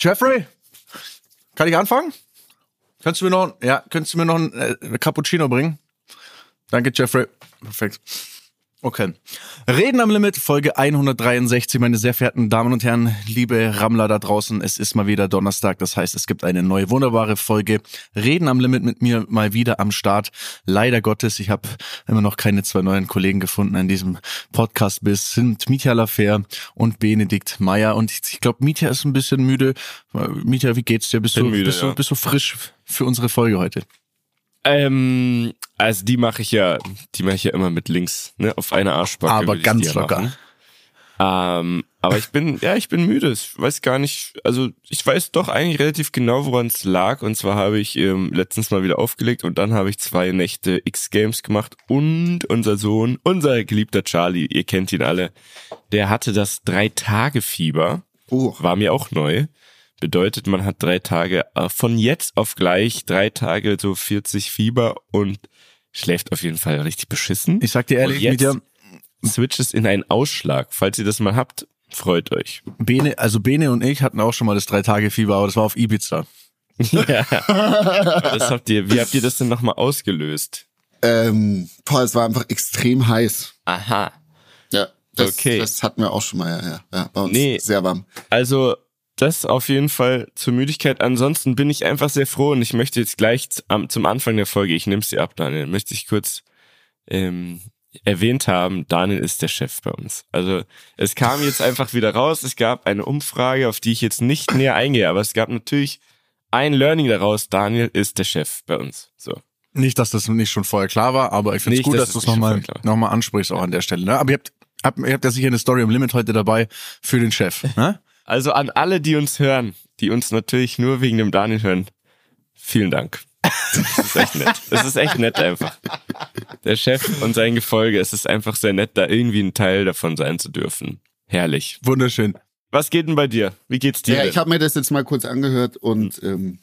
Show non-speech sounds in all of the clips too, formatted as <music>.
Jeffrey, kann ich anfangen? Kannst du mir noch, ja, könntest du mir noch ein äh, Cappuccino bringen? Danke, Jeffrey. Perfekt. Okay. Reden am Limit, Folge 163, meine sehr verehrten Damen und Herren, liebe Rammler da draußen. Es ist mal wieder Donnerstag, das heißt, es gibt eine neue wunderbare Folge. Reden am Limit mit mir mal wieder am Start. Leider Gottes, ich habe immer noch keine zwei neuen Kollegen gefunden in diesem Podcast bis sind Mitya Lafer und Benedikt Meyer. Und ich, ich glaube, Mitya ist ein bisschen müde. Mitya, wie geht's dir? Bist du, müde, bist, du, ja. bist du frisch für unsere Folge heute? Ähm, also die mache ich ja, die mache ich ja immer mit links, ne, auf eine Arschbacke. Aber ganz locker. machen. Ähm, aber ich bin, ja, ich bin müde. Ich weiß gar nicht, also ich weiß doch eigentlich relativ genau, woran es lag. Und zwar habe ich ähm, letztens mal wieder aufgelegt und dann habe ich zwei Nächte X-Games gemacht und unser Sohn, unser geliebter Charlie, ihr kennt ihn alle, der hatte das Drei-Tage-Fieber. Oh. War mir auch neu. Bedeutet, man hat drei Tage, äh, von jetzt auf gleich drei Tage so 40 Fieber und schläft auf jeden Fall richtig beschissen. Ich sag dir ehrlich, jetzt Mitya, switcht es in einen Ausschlag. Falls ihr das mal habt, freut euch. Bene, also Bene und ich hatten auch schon mal das Drei-Tage-Fieber, aber das war auf Ibiza. <laughs> ja. Das habt ihr, wie habt ihr das denn nochmal ausgelöst? Ähm, boah, es war einfach extrem heiß. Aha. Ja, das, Okay. das hatten wir auch schon mal, ja, ja. ja bei uns Nee. sehr warm. Also, das auf jeden Fall zur Müdigkeit. Ansonsten bin ich einfach sehr froh und ich möchte jetzt gleich zum Anfang der Folge, ich nehme sie ab, Daniel, möchte ich kurz ähm, erwähnt haben, Daniel ist der Chef bei uns. Also es kam jetzt einfach wieder raus, es gab eine Umfrage, auf die ich jetzt nicht näher eingehe, aber es gab natürlich ein Learning daraus, Daniel ist der Chef bei uns. So. Nicht, dass das nicht schon vorher klar war, aber ich finde es gut, dass dass du es es nochmal noch mal ansprichst auch an der Stelle. Ne? Aber ihr habt, habt, ihr habt ja sicher eine Story im Limit heute dabei für den Chef. Ne? Also an alle, die uns hören, die uns natürlich nur wegen dem Daniel hören, vielen Dank. Das ist echt nett. Das ist echt nett einfach. Der Chef und sein Gefolge, es ist einfach sehr nett, da irgendwie ein Teil davon sein zu dürfen. Herrlich. Wunderschön. Was geht denn bei dir? Wie geht's dir? Ja, denn? ich habe mir das jetzt mal kurz angehört und ähm,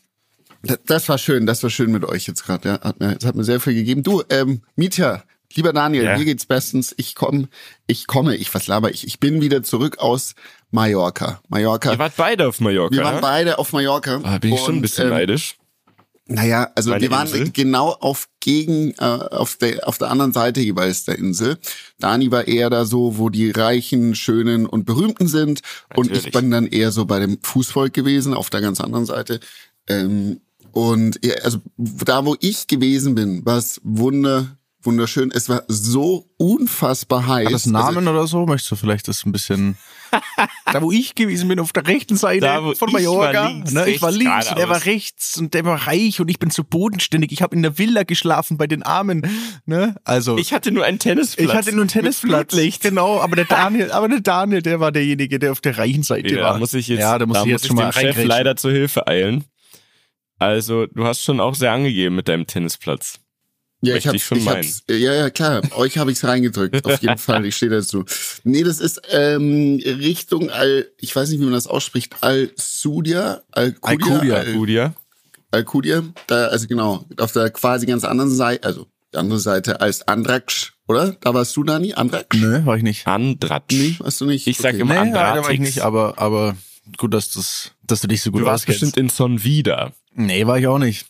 das, das war schön, das war schön mit euch jetzt gerade. Ja. Hat mir, das hat mir sehr viel gegeben. Du, ähm, Mietja, lieber Daniel, Ja. mir geht's bestens. Ich komme, ich komme, ich was laber ich? Ich bin wieder zurück aus Mallorca. Mallorca. Ihr wart beide auf Mallorca. wir waren beide auf Mallorca. Ah, bin ich schon ein Und, bisschen ähm, neidisch. Naja, also Meine wir waren Insel? genau auf gegen äh, auf der auf der anderen Seite jeweils der Insel. Dani war eher da so, wo die Reichen, Schönen und Berühmten sind, und ich Natürlich. bin dann eher so bei dem Fußvolk gewesen auf der ganz anderen Seite. Ähm, und ja, also da, wo ich gewesen bin, war es wunder wunderschön. Es war so unfassbar heiß. Hat das einen Also, Namen oder so? Möchtest du vielleicht das ein bisschen... <laughs> da, wo ich gewesen bin, auf der rechten Seite Da, von ich Mallorca. war links, ne? Ich war links und er war rechts und der war reich und ich bin so bodenständig. Ich habe in der Villa geschlafen bei den Armen. Ne? Also Ich hatte nur einen Tennisplatz. ich hatte nur einen Tennisplatz. Genau, aber der <laughs> Daniel, aber der Daniel, der war derjenige, der auf der reichen Seite Ja, war. da muss ich jetzt, ja, da muss da ich jetzt muss schon mal dem Chef leider zur Hilfe eilen. Also, du hast schon auch sehr angegeben mit deinem Tennisplatz. Ja, Möchte ich, hab, ich schon ich hab's, ja, ja, klar. Euch habe ich's reingedrückt. <laughs> Auf jeden Fall. Ich stehe dazu. Nee, das ist ähm, Richtung Al, ich weiß nicht, wie man das ausspricht, Al-Sudia, Al-Qudia, Alcudia. Al- Gudia. Al-Qudia. Da, also genau, auf der quasi ganz anderen Seite, also die andere Seite als Andraksch, oder? Da warst du, Dani? Andraksch? Nö, war ich nicht. Andratsch. Warst du nicht? Ich sag Okay. immer Nee, da war ich nicht, aber, aber gut, dass, das, dass du dich so gut Du warst auskennst. bestimmt in Son wieder. Nee, war ich auch nicht.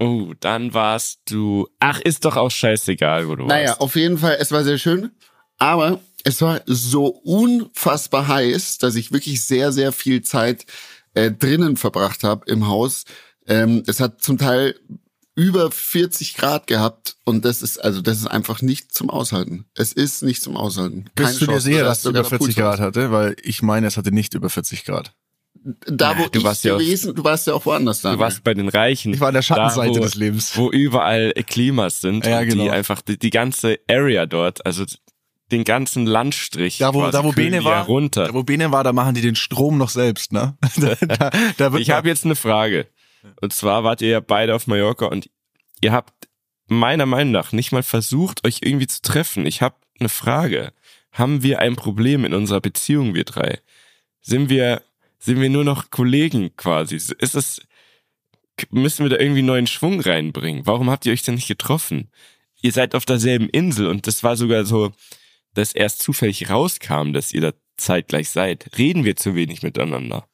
Oh, dann warst du. Ach, ist doch auch scheißegal, wo du Naja, warst. auf jeden Fall, es war sehr schön, aber es war so unfassbar heiß, dass ich wirklich sehr, sehr viel Zeit äh, drinnen verbracht habe im Haus. Ähm, es hat zum Teil über 40 Grad gehabt und das ist also das ist einfach nicht zum Aushalten. Es ist nicht zum Aushalten. Keine Bist du dir Chance. sicher, Das dass es über sogar der 40 Pool Grad hatte? Weil ich meine, es hatte nicht über 40 Grad. Da wo Du ich warst ja gewesen, du warst ja auch woanders da. Du warst bei den Reichen. Ich war an der Schattenseite da, wo, des Lebens. Wo überall Klimas sind. Ja, genau. Die einfach, die, die ganze Area dort, also den ganzen Landstrich. Da wo, da, wo Bene war, Runter. da, wo Bene war, da machen die den Strom noch selbst, ne? <laughs> da, da, da wird Ich habe jetzt eine Frage. Und zwar wart ihr ja beide auf Mallorca und ihr habt meiner Meinung nach nicht mal versucht, euch irgendwie zu treffen. Ich habe eine Frage. Haben wir ein Problem in unserer Beziehung, wir drei? Sind wir, sind wir nur noch Kollegen quasi? Ist es, müssen wir da irgendwie neuen Schwung reinbringen? Warum habt ihr euch denn nicht getroffen? Ihr seid auf derselben Insel und das war sogar so, dass erst zufällig rauskam, dass ihr da zeitgleich seid. Reden wir zu wenig miteinander?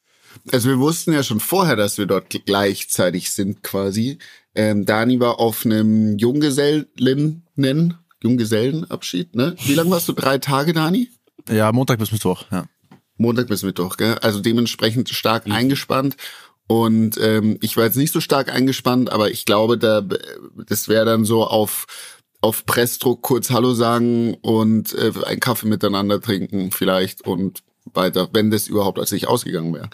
Also wir wussten ja schon vorher, dass wir dort gleichzeitig sind quasi. Ähm, Dani war auf einem Junggesellinnen, Junggesellenabschied, ne? Wie lange warst du? Drei Tage, Dani? Ja, Montag bis Mittwoch, ja. Montag bis Mittwoch, gell? Also dementsprechend stark eingespannt. Und ähm, ich war jetzt nicht so stark eingespannt, aber ich glaube, da das wäre dann so auf auf Pressdruck kurz Hallo sagen und äh, einen Kaffee miteinander trinken vielleicht und weiter, wenn das überhaupt als ich ausgegangen wäre.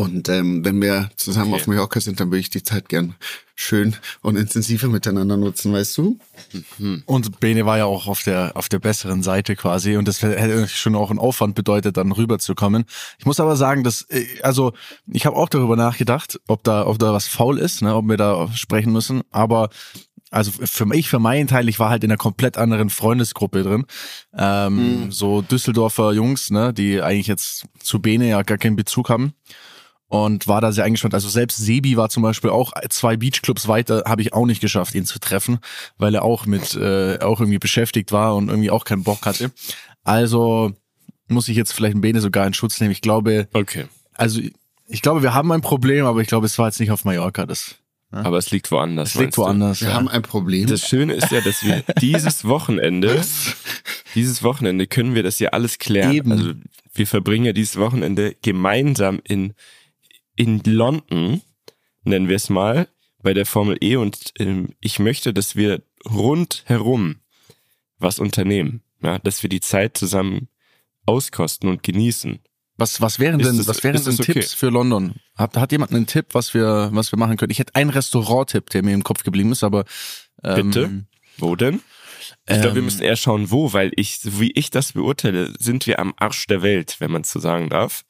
Und ähm, wenn wir zusammen Okay. auf Mallorca sind, dann würde ich die Zeit gern schön und intensiver miteinander nutzen, weißt du? Und Bene war ja auch auf der, auf der besseren Seite quasi und das hätte schon auch einen Aufwand bedeutet, dann rüberzukommen. Ich muss aber sagen, dass, äh, also ich habe auch darüber nachgedacht, ob da, ob da was faul ist, ne, ob wir da sprechen müssen, aber also für mich, für meinen Teil, ich war halt in einer komplett anderen Freundesgruppe drin. Ähm, So Düsseldorfer Jungs, ne, die eigentlich jetzt zu Bene ja gar keinen Bezug haben und war da sehr eingespannt. Also selbst Sebi war zum Beispiel auch zwei Beachclubs weiter, habe ich auch nicht geschafft, ihn zu treffen, weil er auch mit äh, auch irgendwie beschäftigt war und irgendwie auch keinen Bock hatte. Also muss ich jetzt vielleicht ein Bene sogar in Schutz nehmen. Ich glaube, Okay. also ich glaube, wir haben ein Problem, aber ich glaube, es war jetzt nicht auf Mallorca. Das, Aber es liegt woanders. es liegt meinst du? woanders. Wir ja. haben ein Problem. Das Schöne ist ja, dass wir <laughs> dieses Wochenende, dieses Wochenende können wir das ja alles klären. Eben. Also wir verbringen ja dieses Wochenende gemeinsam in, in London, nennen wir es mal, bei der Formel E und ähm, ich möchte, dass wir rundherum was unternehmen. Ja, dass wir die Zeit zusammen auskosten und genießen. Was, was wären denn, das- was wären denn okay? Tipps für London? Hat, hat jemand einen Tipp, was wir, was wir machen können? Ich hätte einen Restaurant-Tipp, der mir im Kopf geblieben ist, aber ähm, Bitte? Wo denn? Ich glaube, wir Ähm, müssen eher schauen, wo, weil ich, so wie ich das beurteile, sind wir am Arsch der Welt, wenn man so sagen darf,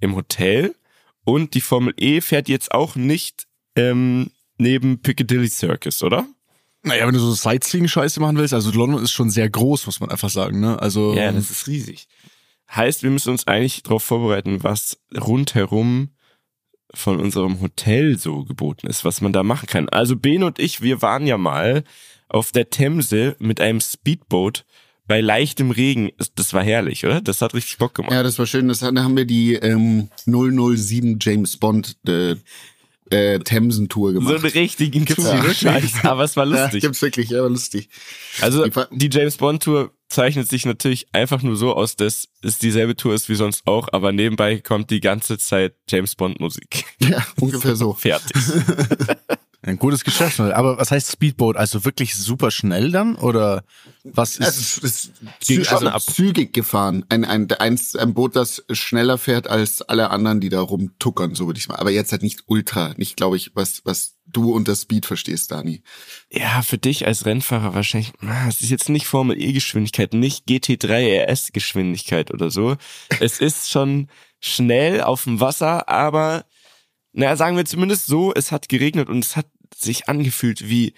im Hotel. Und die Formel E fährt jetzt auch nicht ähm, neben Piccadilly Circus, oder? Naja, wenn du so Sightseeing-Scheiße machen willst, also London ist schon sehr groß, muss man einfach sagen, ne? Also Ja, das ist riesig. Heißt, wir müssen uns eigentlich darauf vorbereiten, was rundherum von unserem Hotel so geboten ist, was man da machen kann. Also Ben und ich, wir waren ja mal auf der Themse mit einem Speedboot bei leichtem Regen. Das war herrlich, oder? Das hat richtig Bock gemacht. Ja, das war schön. Das, da haben wir die ähm, 007 James Bond äh, äh, Themsen-Tour So gemacht. einen richtigen Gibt's Tour. die wirklich? <laughs> Aber es war Ja, lustig. gibt's wirklich, ja, war lustig. Also Die James Bond Tour zeichnet sich natürlich einfach nur so aus, dass es dieselbe Tour ist wie sonst auch, aber nebenbei kommt die ganze Zeit James Bond Musik. Ja, ungefähr so. <laughs> Fertig. <laughs> ein gutes Geschäftsmodell. Aber was heißt Speedboat? Also wirklich super schnell dann? Oder was Also, ist. es ist Ging zü schon also ab. zügig gefahren. Ein, ein, ein, ein Boot, das schneller fährt als alle anderen, die da rumtuckern, so würde ich mal. Aber jetzt halt nicht ultra. Nicht, glaube ich, was, was du unter Speed verstehst, Dani. Ja, für dich als Rennfahrer wahrscheinlich, ah, es ist jetzt nicht Formel E Geschwindigkeit, nicht GT3 RS Geschwindigkeit oder so. Es ist schon schnell auf dem Wasser, aber naja, sagen wir zumindest so, es hat geregnet und es hat sich angefühlt wie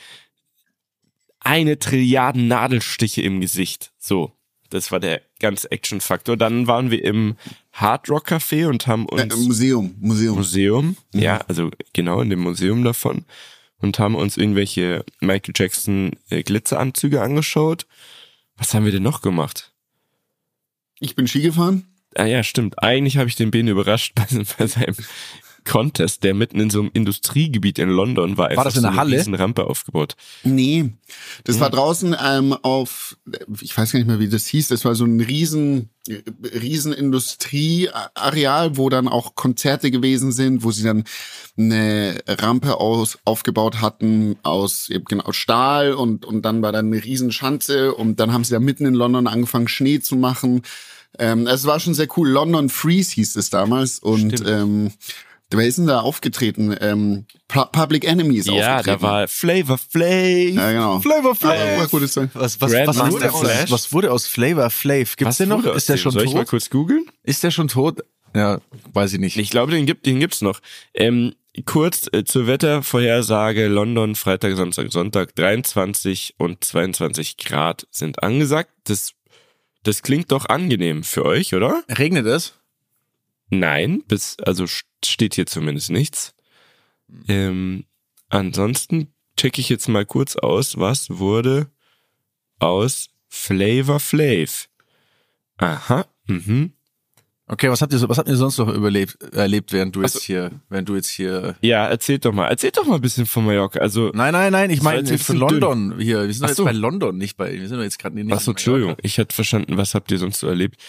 eine Trilliarden Nadelstiche im Gesicht. So, das war der ganze Action-Faktor. Dann waren wir im Hard Rock Café und haben Äh, uns Museum, Museum. Museum, ja, also genau in dem Museum davon und haben uns irgendwelche Michael Jackson äh, Glitzeranzüge angeschaut. Was haben wir denn noch gemacht? Ich bin Ski gefahren. Ah ja, stimmt. Eigentlich habe ich den Ben überrascht <laughs> bei, bei seinem Contest, der mitten in so einem Industriegebiet in London war. Einfach das in so der eine Halle? riesen Rampe aufgebaut. Nee, das war draußen ähm, auf, ich weiß gar nicht mehr, wie das hieß, das war so ein riesen, riesen Industrieareal, wo dann auch Konzerte gewesen sind, wo sie dann eine Rampe aus, aufgebaut hatten aus eben genau Stahl und, und dann war dann eine riesen Schanze und dann haben sie da mitten in London angefangen, Schnee zu machen. Ähm, es war schon sehr cool. London Freeze hieß es damals und Stimmt. ähm, wer ist denn da aufgetreten? Ähm, Pu- Public Enemy ist Ja, aufgetreten. da war Flavor Flav. Ja, genau. Flavor Ja, Zeug. Was, was, was, Grandmaster wurde aus, was wurde aus Flavor Flav? Gibt's Was den noch? wurde aus Ist der schon Soll ich mal tot? kurz googeln? Ist der schon tot? Ja, weiß ich nicht. Ich glaube, den gibt, den gibt's noch. Ähm, kurz äh, zur Wettervorhersage: London, Freitag, Samstag, Sonntag, 23 und 22 Grad sind angesagt. Das, das klingt doch angenehm für euch, oder? Regnet es? Nein, bis, also st- steht hier zumindest nichts. Ähm, ansonsten checke ich jetzt mal kurz aus, was wurde aus Flavor Flav. Aha, mhm. Okay, was habt ihr was habt ihr sonst noch überlebt, erlebt, während du jetzt hier, während du jetzt hier. Ja, erzählt doch mal. Erzählt doch mal ein bisschen von Mallorca. Also, Nein, nein, nein, ich meine bisschen London hier. Wir sind doch Ach jetzt so. bei London, nicht bei. Wir sind doch jetzt gerade nicht. Achso, Entschuldigung. Ich hätte verstanden, was habt ihr sonst so erlebt?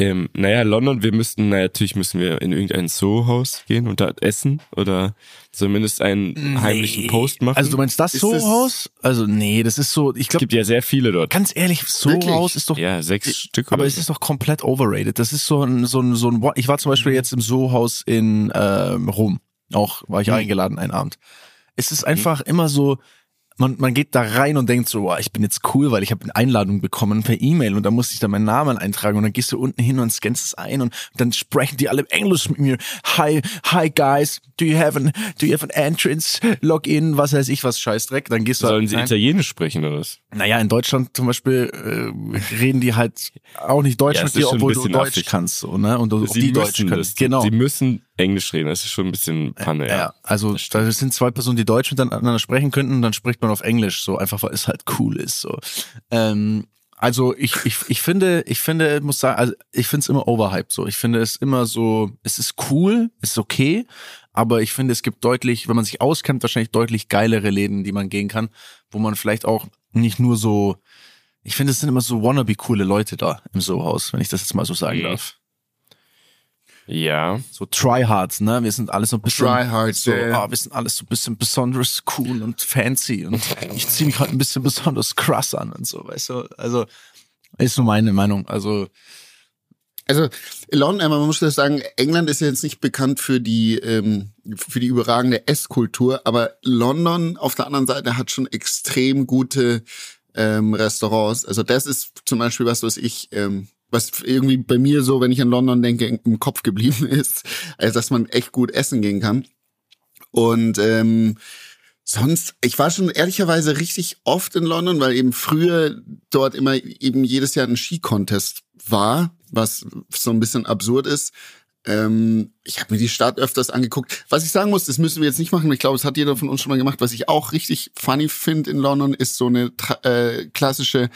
Ähm, naja, London, wir müssten, naja, natürlich müssen wir in irgendein Soho-Haus gehen und da essen oder zumindest einen heimlichen Post machen. Also du meinst das Soho-Haus? Also nee, das ist so, ich es glaube, gibt ja sehr viele dort. ganz ehrlich, Soho-Haus ist doch Ja, sechs Stück. Aber es ist doch komplett overrated. Das ist so ein, so ein, so ein, ich war zum Mhm. Beispiel jetzt im Soho-Haus in ähm, Rom. Auch war ich Mhm. eingeladen einen Abend. Es ist einfach immer so, man, man geht da rein und denkt so, wow, ich bin jetzt cool, weil ich habe eine Einladung bekommen per E-Mail und da musste ich dann meinen Namen eintragen und dann gehst du unten hin und scannst es ein und dann sprechen die alle Englisch mit mir. Hi, hi guys, do you have an, do you have an entrance, Login, was weiß ich was, Scheißdreck. Dann gehst du Sollen sie rein. Italienisch sprechen oder was? Naja, in Deutschland zum Beispiel äh, reden die halt auch nicht Deutsch Ja, mit dir, obwohl du Deutsch affig. kannst. So, ne? Und du, die Deutsch können. das. Genau. Sie müssen Englisch reden. Das ist schon ein bisschen Panne, ja. ja. also da sind zwei Personen, die Deutsch miteinander sprechen könnten, und dann spricht man auf Englisch, so einfach, weil es halt cool ist. So. Ähm, also ich, ich, ich finde, ich finde, ich muss sagen, also ich finde es immer overhyped so. Ich finde es immer so, es ist cool, es ist okay, aber ich finde, es gibt deutlich, wenn man sich auskennt, wahrscheinlich deutlich geilere Läden, die man gehen kann, wo man vielleicht auch nicht nur so, ich finde, es sind immer so wannabe coole Leute da im Sohaus, wenn ich das jetzt mal so sagen Mhm. darf. Ja. So Tryhards, ne? Wir sind alle so ein bisschen Tryhards, so, ja, ja. ah, wir sind alles so ein bisschen besonders cool und fancy und ich ziehe mich halt ein bisschen besonders krass an und so, weißt du? Also ist so meine Meinung. Also Also London, aber man muss das sagen, England ist ja jetzt nicht bekannt für die ähm, für die überragende Esskultur, aber London auf der anderen Seite hat schon extrem gute ähm, Restaurants. Also das ist zum Beispiel was, was ich ähm, was irgendwie bei mir so, wenn ich an London denke, im Kopf geblieben <laughs> ist, also dass man echt gut essen gehen kann. Und ähm, sonst, ich war schon ehrlicherweise richtig oft in London, weil eben früher dort immer eben jedes Jahr ein Ski-Contest war, was so ein bisschen absurd ist. Ähm, ich habe mir die Stadt öfters angeguckt. Was ich sagen muss, das müssen wir jetzt nicht machen. Ich glaube, das hat jeder von uns schon mal gemacht. Was ich auch richtig funny finde in London, ist so eine äh, klassische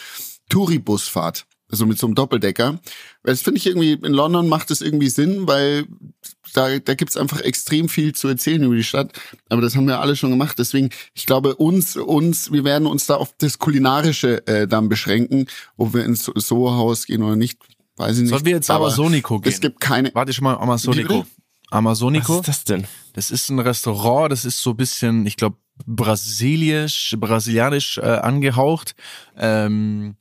Touribusfahrt. Also mit so einem Doppeldecker. Weil Das finde ich irgendwie, in London macht es irgendwie Sinn, weil da, da gibt's einfach extrem viel zu erzählen über die Stadt. Aber das haben wir alle schon gemacht. Deswegen, ich glaube, uns, uns, wir werden uns da auf das Kulinarische äh, dann beschränken, ob wir ins So- Soho-Haus gehen oder nicht. Weiß ich nicht. sollen wir jetzt Aber Amazonico gehen? Es gibt keine. Warte schon mal, Amazonico. bitte? Was Amazonico, ist das denn? das ist ein Restaurant, das ist so ein bisschen, ich glaube, brasilisch, brasilianisch äh, angehaucht. Ähm,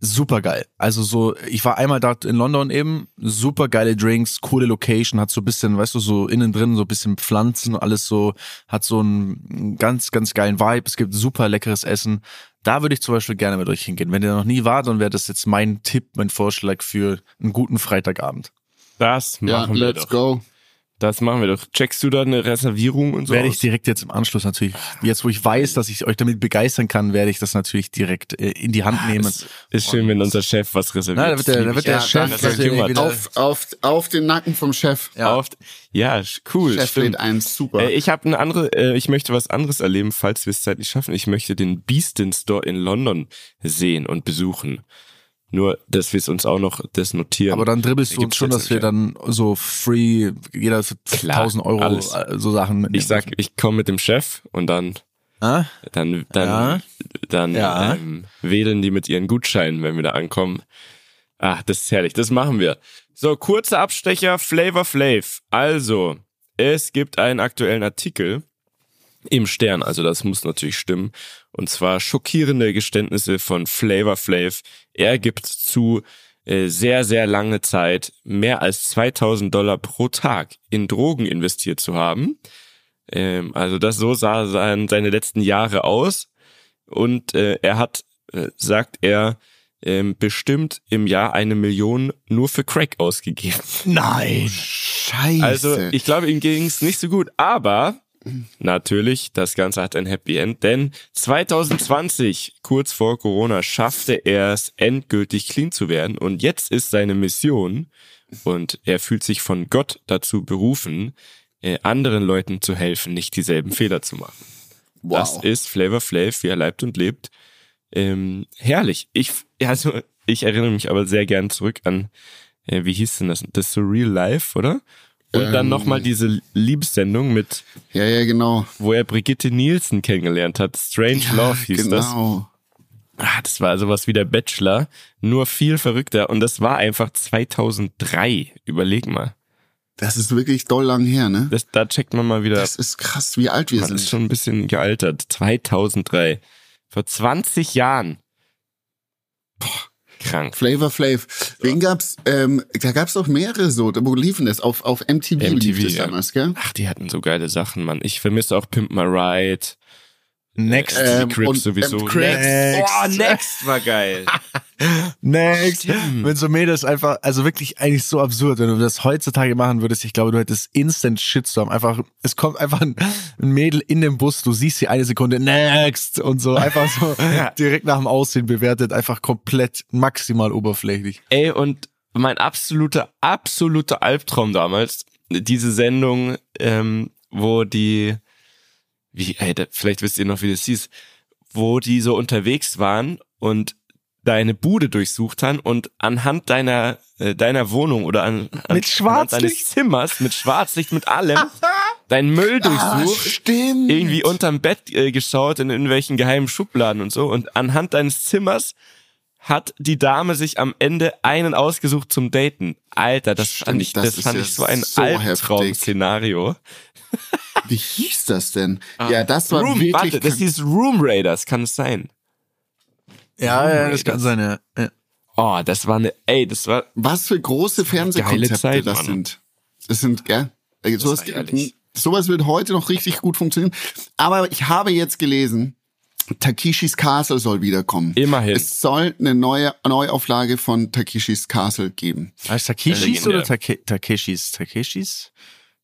super geil. Also so, ich war einmal dort in London eben, super geile Drinks, coole Location, hat so ein bisschen, weißt du, so innen drin so ein bisschen Pflanzen, alles so, hat so einen ganz, ganz geilen Vibe. Es gibt super leckeres Essen. Da würde ich zum Beispiel gerne mit euch hingehen. Wenn ihr noch nie wart, dann wäre das jetzt mein Tipp, mein Vorschlag für einen guten Freitagabend. Das Ja, machen wir let's doch. go. Das machen wir doch. Checkst du da eine Reservierung und so? werde ich aus? direkt jetzt im Anschluss natürlich, jetzt wo ich weiß, dass ich euch damit begeistern kann, werde ich das natürlich direkt äh, in die Hand nehmen. Es ist schön, wenn unser Chef was reserviert. Na, da wird der, da wird der Ja, Chef Jemand wieder, Auf, auf, auf den Nacken vom Chef. Ja. Oft. Ja, cool. Chef stimmt. lädt ein, super. Äh, ich habe eine andere, äh, ich möchte was anderes erleben, falls wir es zeitlich schaffen. Ich möchte den Beastin Store in London sehen und besuchen. Nur, dass wir es uns auch noch das notieren. aber dann dribbelst du uns schon, dass wir dann so free, jeder für Klar, 1000 Euro alles. äh, so Sachen mitnehmen ich sag, ich komme mit dem Chef und dann, Ah? dann, dann, Ja. dann Ja. Ähm, wählen die mit ihren Gutscheinen, wenn wir da ankommen. Ah, das ist herrlich, das machen wir. So, kurzer Abstecher, Flavor Flav. Also, es gibt einen aktuellen Artikel im Stern, also das muss natürlich stimmen. Und zwar schockierende Geständnisse von Flavor Flav. Er gibt zu, äh, sehr, sehr lange Zeit mehr als 2000 Dollar pro Tag in Drogen investiert zu haben. Ähm, also das so sah sein, seine letzten Jahre aus. Und äh, er hat, äh, sagt er, ähm, bestimmt im Jahr eine Million nur für Crack ausgegeben. Nein. Scheiße. Also ich glaube, ihm ging es nicht so gut, aber natürlich, das Ganze hat ein Happy End, denn 2020, kurz vor Corona, schaffte er es endgültig clean zu werden und jetzt ist seine Mission und er fühlt sich von Gott dazu berufen, äh, anderen Leuten zu helfen, nicht dieselben Fehler zu machen. Das wow. ist Flavor Flav, wie er leibt und lebt. Ähm, herrlich. Ich, also, ich erinnere mich aber sehr gern zurück an ja, wie hieß denn das? Das so Real Life, oder? Und dann Ähm. nochmal diese Liebessendung mit, Ja, ja, genau. wo er Brigitte Nielsen kennengelernt hat. Strange Love hieß das. genau. Ah, das war sowas wie der Bachelor, nur viel verrückter. Und das war einfach 2003. Überleg mal. Das ist wirklich doll lang her, ne? Das, da checkt man mal wieder, Das ist krass, wie alt wir man sind. ist schon ein bisschen gealtert. 2003. Vor 20 Jahren. Krank. Flavor Flav. Wen gab's? Ähm, da gab's doch mehrere so. Wo liefen das? Auf, auf MTV, lief MTV, das ja. damals, gell? Ach, die hatten so geile Sachen, Mann. Ich vermisse auch Pimp My Ride. Next. Ähm, die Crips und, sowieso. ähm, Crips. Next. Oh, Next war geil. <laughs> Next. Stimmt. Wenn so Mädels einfach, also wirklich eigentlich so absurd, wenn du das heutzutage machen würdest, ich glaube, du hättest instant Shitstorm. Einfach, es kommt einfach ein, ein Mädel in den Bus, du siehst sie eine Sekunde, next und so, einfach so <laughs> direkt nach dem Aussehen bewertet, einfach komplett maximal oberflächlich. Ey, und mein absoluter, absoluter Albtraum damals, diese Sendung, ähm, wo die, wie, ey, da, vielleicht wisst ihr noch, wie das hieß, wo die so unterwegs waren und deine Bude durchsucht haben und anhand deiner äh, deiner Wohnung oder an, an Mit anhand deines? Zimmers mit Schwarzlicht mit allem deinen Müll Ah, durchsucht stimmt. irgendwie unterm Bett äh, geschaut in irgendwelchen geheimen Schubladen und so und anhand deines Zimmers hat die Dame sich am Ende einen ausgesucht zum Daten. Alter, das fand Stimmt, ich, das das, fand ja ich so ein so Albtraum-Szenario. Wie hieß das denn? <laughs> Ja, das war Ah. Room, wirklich. warte, das hieß Room Raiders, kann es sein? Ja, ja, das kann sein, ja. ja. Oh, das war eine, ey, das war, was für große Fernsehkonzepte Zeit, das Mann. sind. Das sind, gell? Äh, Sowas, sowas wird heute noch richtig gut funktionieren. Aber ich habe jetzt gelesen, Takishis Castle soll wiederkommen. Immerhin. Es soll eine neue Neuauflage von Takishis Castle geben. Heißt Takeshis Legendär. oder Take Takeshis? Takeshis?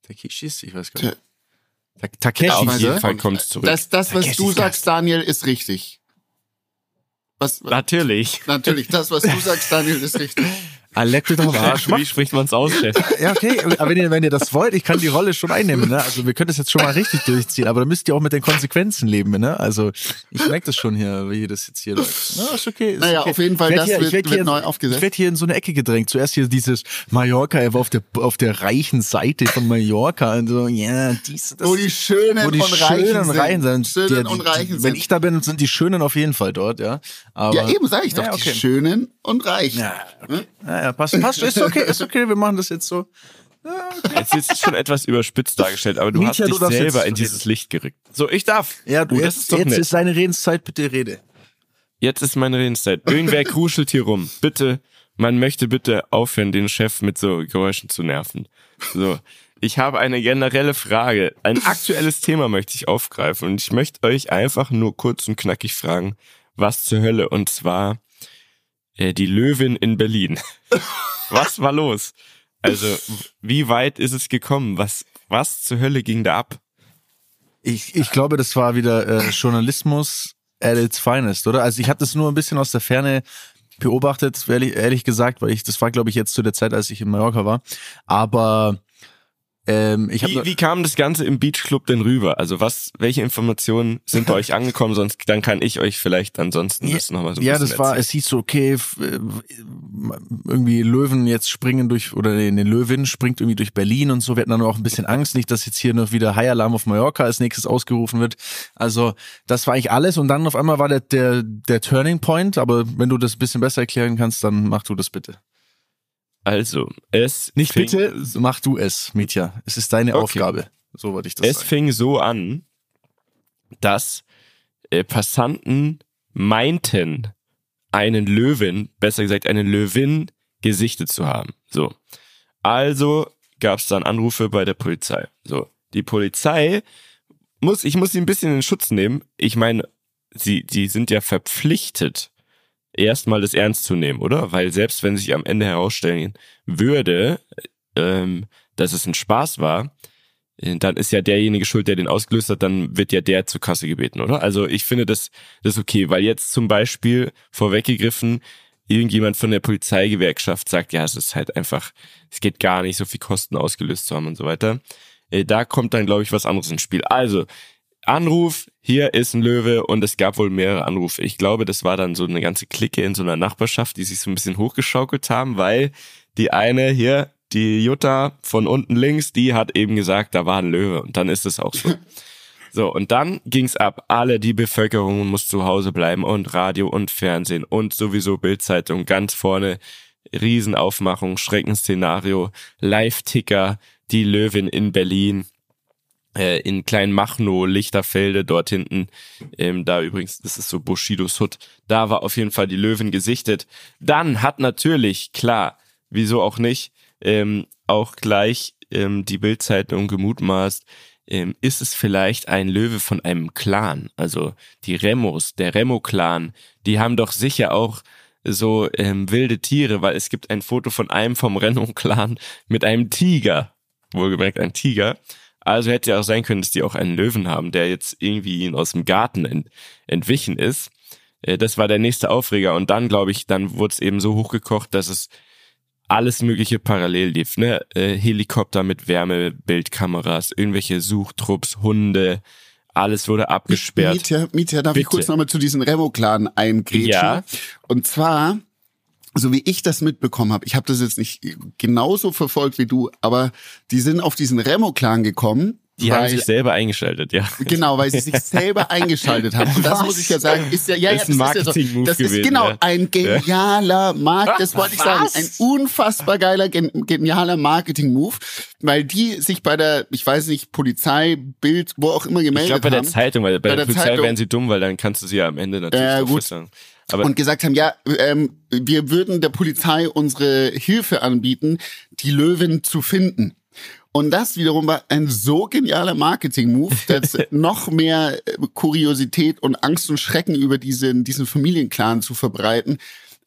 Takeshis? Ich weiß gar nicht. Ta Takeshis. auf jeden Fall kommt's zurück. Das, das was Takeshis du sagst, Daniel, ist richtig. Was, Natürlich. natürlich, das, was du sagst, Daniel, ist richtig. <laughs> Doch am Arsch. Wie spricht man's aus, Chef? Ja, okay, aber wenn ihr, wenn ihr das wollt, ich kann die Rolle schon einnehmen, ne? Also wir können das jetzt schon mal richtig durchziehen, aber da müsst ihr auch mit den Konsequenzen leben, ne? Also ich merke das schon hier, wie das jetzt hier läuft. Na, ist okay. Ist Naja, okay. auf jeden Fall, das hier, wird- wird hier, neu aufgesetzt. Ich werde hier in so eine Ecke gedrängt. Zuerst hier dieses Mallorca, er war auf der, auf der reichen Seite von Mallorca und so, ja, dies, das. Wo die Schönen wo die und Reichen Schönen und Reichen sind. Schönen Der- und Reichen Wenn sind. ich da bin, sind die Schönen auf jeden Fall dort, ja. Aber, ja, eben sag ich doch, Ja, okay. die Schönen und Reichen. Ja, okay. ja, ja, passt, passt, ist okay, ist okay, wir machen das jetzt so. Jetzt ist es schon etwas überspitzt dargestellt, aber du Mietja, hast du dich darfst selber in dieses Licht gerückt. So, ich darf. Ja, du, Oh, jetzt, ist jetzt nett. ist deine Redenszeit, bitte rede. Jetzt ist meine Redenszeit. Irgendwer <laughs> kruschelt hier rum. Bitte, man möchte bitte aufhören, den Chef mit so Geräuschen zu nerven. So. Ich habe eine generelle Frage. Ein aktuelles Thema möchte ich aufgreifen und ich möchte euch einfach nur kurz und knackig fragen, was zur Hölle? Und zwar die Löwin in Berlin. <laughs> Was war los? Also, wie weit ist es gekommen? Was, was zur Hölle ging da ab? Ich, ich glaube, das war wieder äh, Journalismus at its finest, oder? Also ich habe das nur ein bisschen aus der Ferne beobachtet, ehrlich, ehrlich gesagt, weil ich, das war, glaube ich, jetzt zu der Zeit, als ich in Mallorca war. Aber ähm, Wie, wie kam das Ganze im Beachclub denn rüber? Also was, welche Informationen sind bei <laughs> euch angekommen? Sonst dann kann ich euch vielleicht ansonsten das nochmal so ein ja, das war, erzählen. es hieß so, okay, äh, irgendwie Löwen jetzt springen durch, oder nee, eine Löwin springt irgendwie durch Berlin und so. Wir hatten dann auch ein bisschen Angst, nicht, dass jetzt hier noch wieder High Alarm auf Mallorca als nächstes ausgerufen wird. Also, das war eigentlich alles und dann auf einmal war der, der, der Turning Point, aber wenn du das ein bisschen besser erklären kannst, dann mach du das bitte. Also, es Nicht fing, bitte, mach du es, Mitya. Es ist deine Okay. Aufgabe. So wollte ich das Es sagen. fing so an, dass äh, Passanten meinten, einen Löwen, besser gesagt eine Löwin, gesichtet zu haben. So. Also gab es dann Anrufe bei der Polizei. So. Die Polizei muss, ich muss sie ein bisschen in Schutz nehmen. Ich meine, sie, die sind ja verpflichtet, erstmal das ernst zu nehmen, oder? Weil selbst wenn sich am Ende herausstellen würde, ähm, dass es ein Spaß war, äh, dann ist ja derjenige schuld, der den ausgelöst hat, dann wird ja der zur Kasse gebeten, oder? Also ich finde das, das ist okay, weil jetzt zum Beispiel vorweggegriffen, irgendjemand von der Polizeigewerkschaft sagt, ja, es ist halt einfach, es geht gar nicht, so viel Kosten ausgelöst zu haben und so weiter. Äh, Da kommt dann, glaube ich, was anderes ins Spiel. Also, Anruf, hier ist ein Löwe und es gab wohl mehrere Anrufe. Ich glaube, das war dann so eine ganze Clique in so einer Nachbarschaft, die sich so ein bisschen hochgeschaukelt haben, weil die eine hier, die Jutta von unten links, die hat eben gesagt, da war ein Löwe und dann ist es auch so. <laughs> So, und dann ging's ab. Alle, die Bevölkerung muss zu Hause bleiben und Radio und Fernsehen und sowieso Bildzeitung ganz vorne. Riesenaufmachung, Schreckensszenario, Live-Ticker, die Löwin in Berlin, äh, in Kleinmachnow, Lichterfelde, dort hinten, ähm, da übrigens, das ist so Bushidos Hut, da war auf jeden Fall die Löwin gesichtet. Dann hat natürlich, klar, wieso auch nicht, ähm, auch gleich ähm, die Bildzeitung gemutmaßt, ähm, ist es vielleicht ein Löwe von einem Clan, also die Remos, der Remo-Clan, die haben doch sicher auch so ähm, wilde Tiere, weil es gibt ein Foto von einem vom Remo-Clan mit einem Tiger, wohlgemerkt ein Tiger. Also hätte ja auch sein können, dass die auch einen Löwen haben, der jetzt irgendwie aus dem Garten ent entwichen ist. Äh, das war der nächste Aufreger. Und dann, glaube ich, dann wurde es eben so hochgekocht, dass es alles mögliche parallel lief, ne? Äh, Helikopter mit Wärmebildkameras, irgendwelche Suchtrupps, Hunde, alles wurde abgesperrt. Mietja, Mietja darf ich Bitte. kurz nochmal zu diesen Remo-Clan eingrätschen? Ja. Und zwar, so wie ich das mitbekommen habe, ich habe das jetzt nicht genauso verfolgt wie du, aber die sind auf diesen Remo-Clan gekommen. Die weil, haben sich selber eingeschaltet, ja. Genau, weil sie sich selber <laughs> eingeschaltet haben. Und das Was? muss ich ja sagen, ist ja, ja, ja Ist ein das ist ja so. Das ist gewesen, genau ja. ein genialer Markt, das <laughs> wollte ich sagen, ein unfassbar geiler, gen genialer Marketing-Move, weil die sich bei der, ich weiß nicht, Polizei, Bild, wo auch immer Ich gemeldet glaube bei der haben. Zeitung, weil bei, Bei der, der Polizei Zeitung. wären sie dumm, weil dann kannst du sie ja am Ende natürlich Ja, drauf gut. sagen. Aber und gesagt haben, ja, ähm, wir würden der Polizei unsere Hilfe anbieten, die Löwen zu finden. Und das wiederum war ein so genialer Marketing-Move, dass <laughs> noch mehr äh, Kuriosität und Angst und Schrecken über diesen, diesen Familienclan zu verbreiten.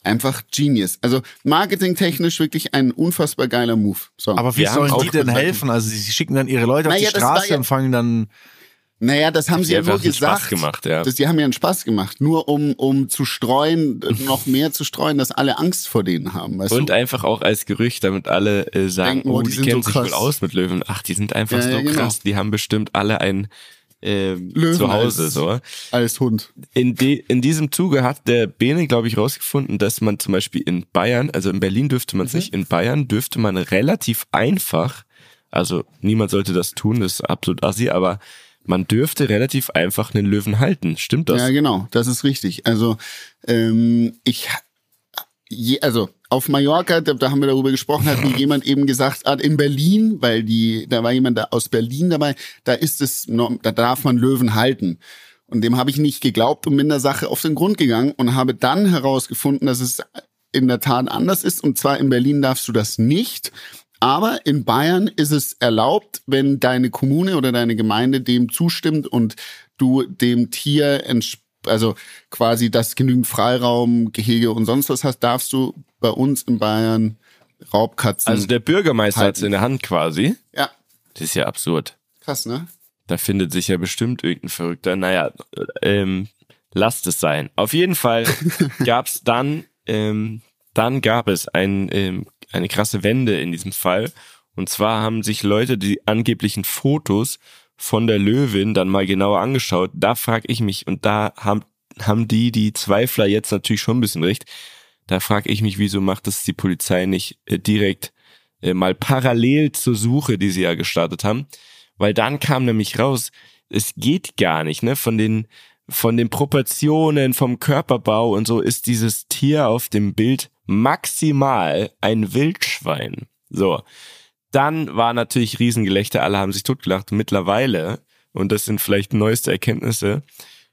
Einfach genius. Also marketingtechnisch wirklich ein unfassbar geiler Move. So. Aber wie sollen die denn helfen? Also sie schicken dann ihre Leute auf Naja, die das war Straße ja- und fangen dann. Naja, das haben sie ja nur gesagt. Spaß gemacht, ja. Das, die haben ja einen Spaß gemacht. Nur um, um zu streuen, noch mehr zu streuen, dass alle Angst vor denen haben. Weißt und du? einfach auch als Gerücht, damit alle äh, sagen, Denken, oh, oh, die, die kennen so sich wohl aus mit Löwen. Ach, die sind einfach Ja, so ja, genau. krass. Die haben bestimmt alle ein äh, Löwen zu Hause. als- So. Als Hund. In, de, in diesem Zuge hat der Bene, glaube ich, rausgefunden, dass man zum Beispiel in Bayern, also in Berlin dürfte man es nicht, in Bayern dürfte man relativ einfach, also niemand sollte das tun, das ist absolut assi, aber man dürfte relativ einfach einen Löwen halten. Stimmt das? Ja, genau, das ist richtig. Also ähm, ich, je, also auf Mallorca, da, da haben wir darüber gesprochen, hat mir <laughs> jemand eben gesagt, ah, in Berlin, weil die, da war jemand da aus Berlin dabei, da ist es, da darf man Löwen halten. Und dem habe ich nicht geglaubt und bin der Sache auf den Grund gegangen und habe dann herausgefunden, dass es in der Tat anders ist. Und zwar in Berlin darfst du das nicht. Aber in Bayern ist es erlaubt, wenn deine Kommune oder deine Gemeinde dem zustimmt und du dem Tier also quasi das genügend Freiraum, Gehege und sonst was hast, darfst du bei uns in Bayern Raubkatzen. Also der Bürgermeister hat es in der Hand quasi. ja, Das ist ja absurd. krass, ne? Da findet sich ja bestimmt irgendein Verrückter. Naja, ähm, lasst es sein. Auf jeden Fall <laughs> gab's dann, ähm, dann gab es ein, ähm, eine krasse Wende in diesem Fall. Und zwar haben sich Leute die angeblichen Fotos von der Löwin dann mal genauer angeschaut. Da frage ich mich, und da haben, haben die, die Zweifler jetzt natürlich schon ein bisschen recht. Da frage ich mich, wieso macht das die Polizei nicht äh, direkt äh, mal parallel zur Suche, die sie ja gestartet haben. Weil dann kam nämlich raus, es geht gar nicht, ne? Von den, von den Proportionen, vom Körperbau und so ist dieses Tier auf dem Bild maximal ein Wildschwein. So. Dann war natürlich Riesengelächter, alle haben sich totgelacht. Mittlerweile, und das sind vielleicht neueste Erkenntnisse,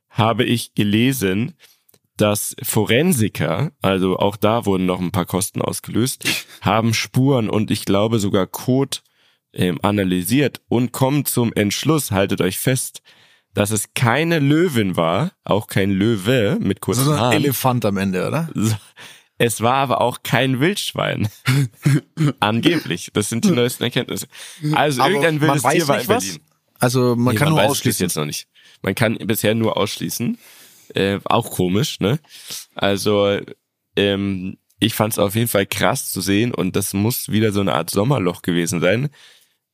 habe ich gelesen, dass Forensiker, also auch da wurden noch ein paar Kosten ausgelöst, haben Spuren und ich glaube sogar Code ähm, analysiert und kommen zum Entschluss, haltet euch fest, dass es keine Löwin war, auch kein Löwe mit kurzen So ein Haaren. Elefant am Ende, oder? Es war aber auch kein Wildschwein. <laughs> Angeblich. Das sind die neuesten Erkenntnisse. Also Aber irgendein wildes man Tier war in was? Berlin. Also man Nee, kann nur es bis ausschließen. jetzt noch nicht. Man kann bisher nur ausschließen. Äh, auch komisch, ne? Also ähm, ich fand es auf jeden Fall krass zu sehen und das muss wieder so eine Art Sommerloch gewesen sein,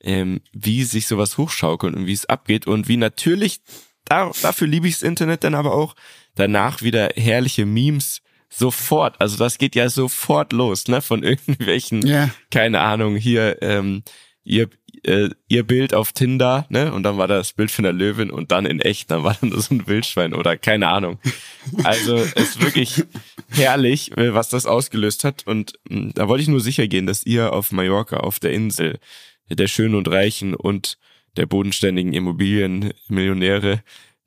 ähm, wie sich sowas hochschaukelt und wie es abgeht und wie natürlich, da, dafür liebe ich das Internet dann aber auch, danach wieder herrliche Memes sofort, also das geht ja sofort los, ne? Von <laughs> irgendwelchen, Ja. keine Ahnung, hier, ähm, ihr, äh, ihr Bild auf Tinder, ne? Und dann war das Bild von der Löwin und dann in echt, dann war <laughs> dann so ein Wildschwein oder keine Ahnung. Also es ist wirklich herrlich, äh, was das ausgelöst hat. Und mh, da wollte ich nur sicher gehen, dass ihr auf Mallorca, auf der Insel der Schönen und Reichen und der bodenständigen Immobilienmillionäre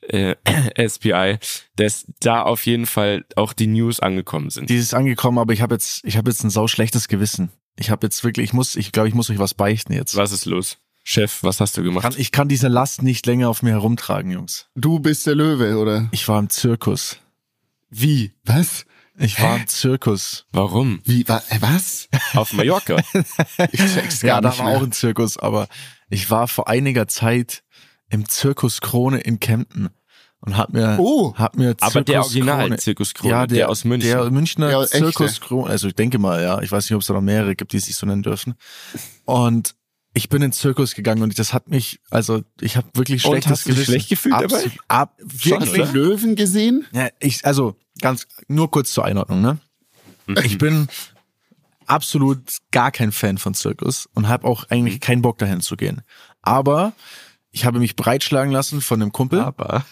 äh, <clears throat> SPI, dass da auf jeden Fall auch die News angekommen sind. Die ist angekommen, aber ich habe jetzt, ich habe jetzt ein sau schlechtes Gewissen. Ich habe jetzt wirklich, ich muss, ich glaube, ich muss euch was beichten jetzt. was ist los? Chef, was hast du gemacht? Kann, ich kann diese Last nicht länger auf mir herumtragen, Jungs. Du bist der Löwe, oder? Ich war im Zirkus. Wie? Was? Ich war im Zirkus. Warum? Wie, wa, äh, was? Auf Mallorca? <laughs> Ich check's gar Ja, da nicht war mehr. auch ein Zirkus, aber ich war vor einiger Zeit im Zirkus Krone in Kempten und hab mir, Oh. hab mir Aber der Zirkus Original Krone- Zirkus Krone, ja, der, der aus München. Der Münchner Ja, Zirkus. Krone, also ich denke mal, ja. Ich weiß nicht, ob es da noch mehrere gibt, die sich so nennen dürfen. Und ich bin in den Zirkus gegangen und das hat mich, also ich habe wirklich Und schlechtes hast du dich Gewissen. schlecht gefühlt dabei? Absolut, Ab, Hast du wirklich. Löwen gesehen? Ja, ich, also ganz, nur kurz zur Einordnung, ne? Ich bin absolut gar kein Fan von Zirkus und habe auch eigentlich keinen Bock dahin zu gehen. Aber ich habe mich breitschlagen lassen von einem Kumpel, Aber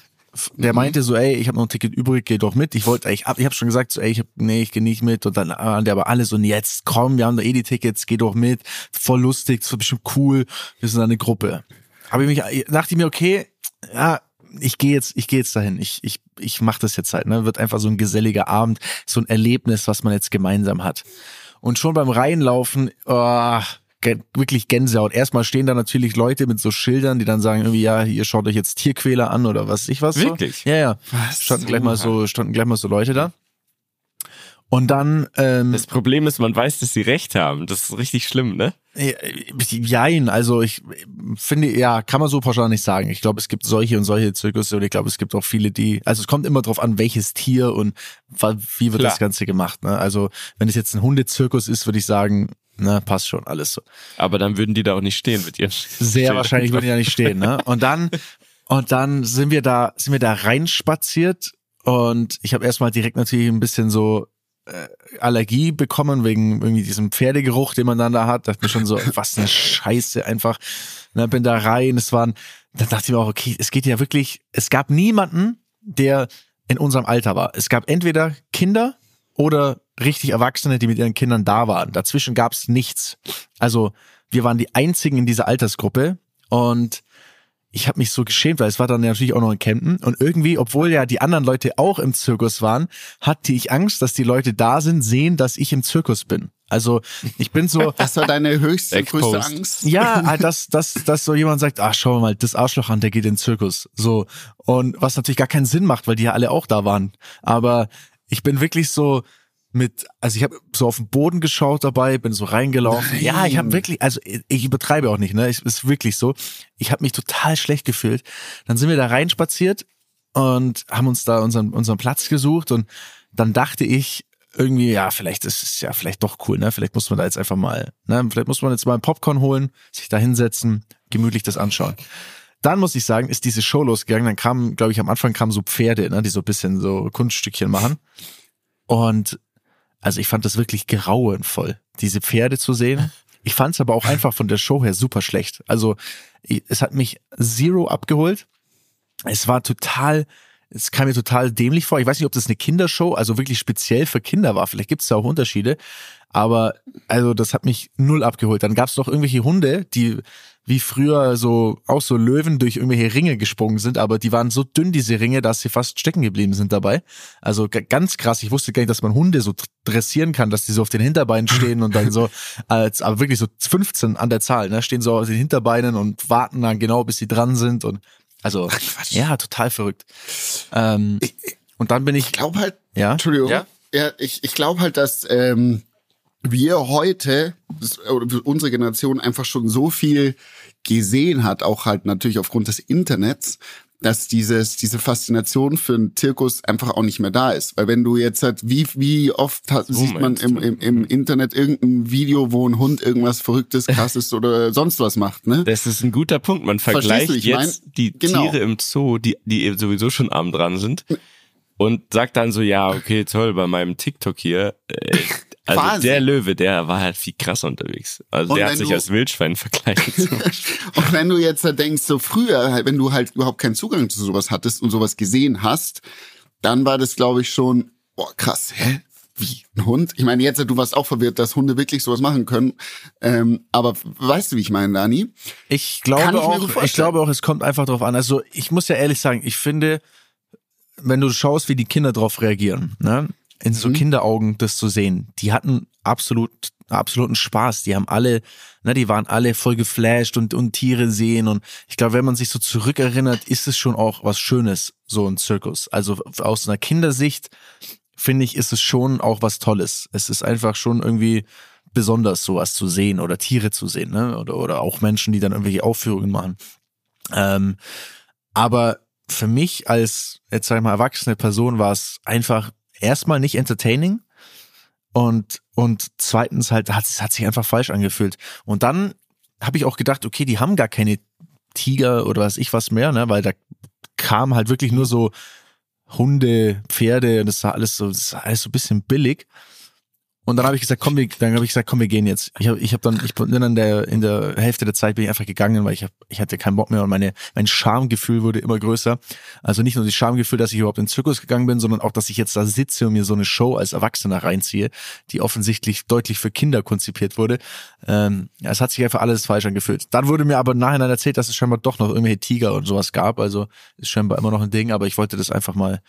der meinte so, ey, ich habe noch ein Ticket übrig, geh doch mit. Ich wollte, ich hab, ich hab schon gesagt, so, ey, ich hab, nee, ich geh nicht mit. Und dann waren der aber alle so, nee, jetzt komm, wir haben da eh die Tickets, geh doch mit. Voll lustig, das wird bestimmt cool. Wir sind eine Gruppe. Habe ich mich, dachte ich mir, okay, ja, ich gehe jetzt, ich gehe jetzt dahin. Ich, ich, ich mache das jetzt halt. Ne, wird einfach so ein geselliger Abend, so ein Erlebnis, was man jetzt gemeinsam hat. Und schon beim Reinlaufen, oh, wirklich Gänsehaut. Erstmal stehen da natürlich Leute mit so Schildern, die dann sagen irgendwie, ja, ihr schaut euch jetzt Tierquäler an oder was ich was. Wirklich? So. Ja, ja. Was? Standen gleich mal so, standen gleich mal so Leute da. Und dann, ähm, das Problem ist, man weiß, dass sie recht haben. Das ist richtig schlimm, ne? jein, also ich finde, ja, kann man so pauschal nicht sagen. Ich glaube, es gibt solche und solche Zirkusse und ich glaube, es gibt auch viele, die, also es kommt immer drauf an, welches Tier und wie wird Klar. das Ganze gemacht. Ne? Also wenn es jetzt ein Hundezirkus ist, würde ich sagen, ne, passt schon, alles so. Aber dann würden die da auch nicht stehen mit ihren Sehr wahrscheinlich würde ich ja nicht stehen, ne? Und dann, und dann sind wir da, sind wir da reinspaziert und ich habe erstmal direkt natürlich ein bisschen so äh, Allergie bekommen wegen irgendwie diesem Pferdegeruch, den man dann da hat. Dachte mir schon so, was eine Scheiße einfach. Und dann bin da rein, es waren, dann dachte ich mir auch, okay, es geht ja wirklich, es gab niemanden, der in unserem Alter war. Es gab entweder Kinder oder richtig Erwachsene, die mit ihren Kindern da waren. Dazwischen gab es nichts. Also wir waren die einzigen in dieser Altersgruppe und ich habe mich so geschämt, weil es war dann natürlich auch noch in Kempten und irgendwie, obwohl ja die anderen Leute auch im Zirkus waren, hatte ich Angst, dass die Leute da sind, sehen, dass ich im Zirkus bin. Also ich bin so, <laughs> Das war deine höchste, Exposed. größte Angst. ja, halt, dass, dass, dass so jemand sagt, ach, schau mal, das Arschloch an, der geht in den Zirkus. So. Und was natürlich gar keinen Sinn macht, weil die ja alle auch da waren. Aber ich bin wirklich so mit, also ich habe so auf den Boden geschaut dabei, bin so reingelaufen. Nein. Ja, ich habe wirklich, also ich übertreibe auch nicht, ne? Es ist wirklich so. Ich habe mich total schlecht gefühlt. Dann sind wir da reinspaziert und haben uns da unseren, unseren Platz gesucht und dann dachte ich, irgendwie, ja, vielleicht ist es ja vielleicht doch cool, ne? Vielleicht muss man da jetzt einfach mal, ne? Vielleicht muss man jetzt mal ein Popcorn holen, sich da hinsetzen, gemütlich das anschauen. Dann muss ich sagen, ist diese Show losgegangen. Dann kamen, glaube ich, am Anfang kamen so Pferde, ne, die so ein bisschen so Kunststückchen machen. Und also ich fand das wirklich grauenvoll, diese Pferde zu sehen. Ich fand es aber auch einfach von der Show her super schlecht. Also es hat mich zero abgeholt. Es war total, es kam mir total dämlich vor. Ich weiß nicht, ob das eine Kindershow, also wirklich speziell für Kinder war. Vielleicht gibt es da auch Unterschiede. Aber also das hat mich null abgeholt. Dann gab es noch irgendwelche Hunde, die wie früher so auch so Löwen durch irgendwelche Ringe gesprungen sind, aber die waren so dünn, diese Ringe, dass sie fast stecken geblieben sind dabei. Also ganz krass. Ich wusste gar nicht, dass man Hunde so dressieren kann, dass die so auf den Hinterbeinen stehen und dann so, <laughs> als, aber wirklich so 15 an der Zahl, ne, stehen so auf den Hinterbeinen und warten dann genau, bis sie dran sind und also, ja, total verrückt. Ähm, und dann bin ich, Ich glaube halt, ja, Entschuldigung, Ja? ja, ich, ich glaube halt, dass ähm, wir heute, das, unsere Generation einfach schon so viel gesehen hat, auch halt natürlich aufgrund des Internets, dass dieses, diese Faszination für einen Zirkus einfach auch nicht mehr da ist. Weil wenn du jetzt halt, wie, wie oft hat, sieht man im, im, im Internet irgendein Video, wo ein Hund irgendwas Verrücktes, <laughs> Krasses oder sonst was macht, ne? Das ist ein guter Punkt. Man vergleicht jetzt mein, die genau. Tiere im Zoo, die, die sowieso schon arm dran sind. Und sagt dann so, ja, okay, toll, bei meinem TikTok hier, äh, also Quasi. der Löwe, der war halt viel krasser unterwegs. Also Und der hat sich du- als Wildschwein verkleidet. <laughs> Und wenn du jetzt da denkst, so früher, halt, wenn du halt überhaupt keinen Zugang zu sowas hattest und sowas gesehen hast, dann war das, glaube ich, schon, boah, krass, hä? Wie? Ein Hund? Ich meine, jetzt, du warst auch verwirrt, dass Hunde wirklich sowas machen können. Ähm, aber weißt du, wie ich meine, Dani? Ich Kann glaube auch, ich glaube auch, es kommt einfach drauf an. Also ich muss ja ehrlich sagen, ich finde, wenn du schaust, wie die Kinder drauf reagieren, ne, in so Mhm. Kinderaugen das zu sehen, die hatten absolut absoluten Spaß. Die haben alle, ne, die waren alle voll geflasht und und Tiere sehen und ich glaube, wenn man sich so zurückerinnert, ist es schon auch was Schönes, so ein Zirkus. Also aus einer Kindersicht finde ich, ist es schon auch was Tolles. Es ist einfach schon irgendwie besonders, sowas zu sehen oder Tiere zu sehen, ne? Oder, oder auch Menschen, die dann irgendwelche Aufführungen machen. Ähm, aber für mich als, jetzt sag ich mal, erwachsene Person war es einfach erstmal nicht entertaining und, und zweitens halt, hat, es hat sich einfach falsch angefühlt. Und dann habe ich auch gedacht, okay, die haben gar keine Tiger oder was ich was mehr, ne? Weil da kam halt wirklich nur so Hunde, Pferde und das war alles so, das war alles so ein bisschen billig. Und dann habe ich gesagt, komm, wir, dann habe ich gesagt, komm, wir gehen jetzt. Ich habe, ich habe dann, ich bin dann in der in der Hälfte der Zeit bin ich einfach gegangen, weil ich hab, ich hatte keinen Bock mehr und meine mein Schamgefühl wurde immer größer. Also nicht nur das Schamgefühl, dass ich überhaupt in den Zirkus gegangen bin, sondern auch, dass ich jetzt da sitze und mir so eine Show als Erwachsener reinziehe, die offensichtlich deutlich für Kinder konzipiert wurde. Ähm, ja, es hat sich einfach alles falsch angefühlt. Dann wurde mir aber Nachhinein erzählt, dass es scheinbar doch noch irgendwelche Tiger und sowas gab. Also ist scheinbar immer noch ein Ding, aber ich wollte das einfach mal,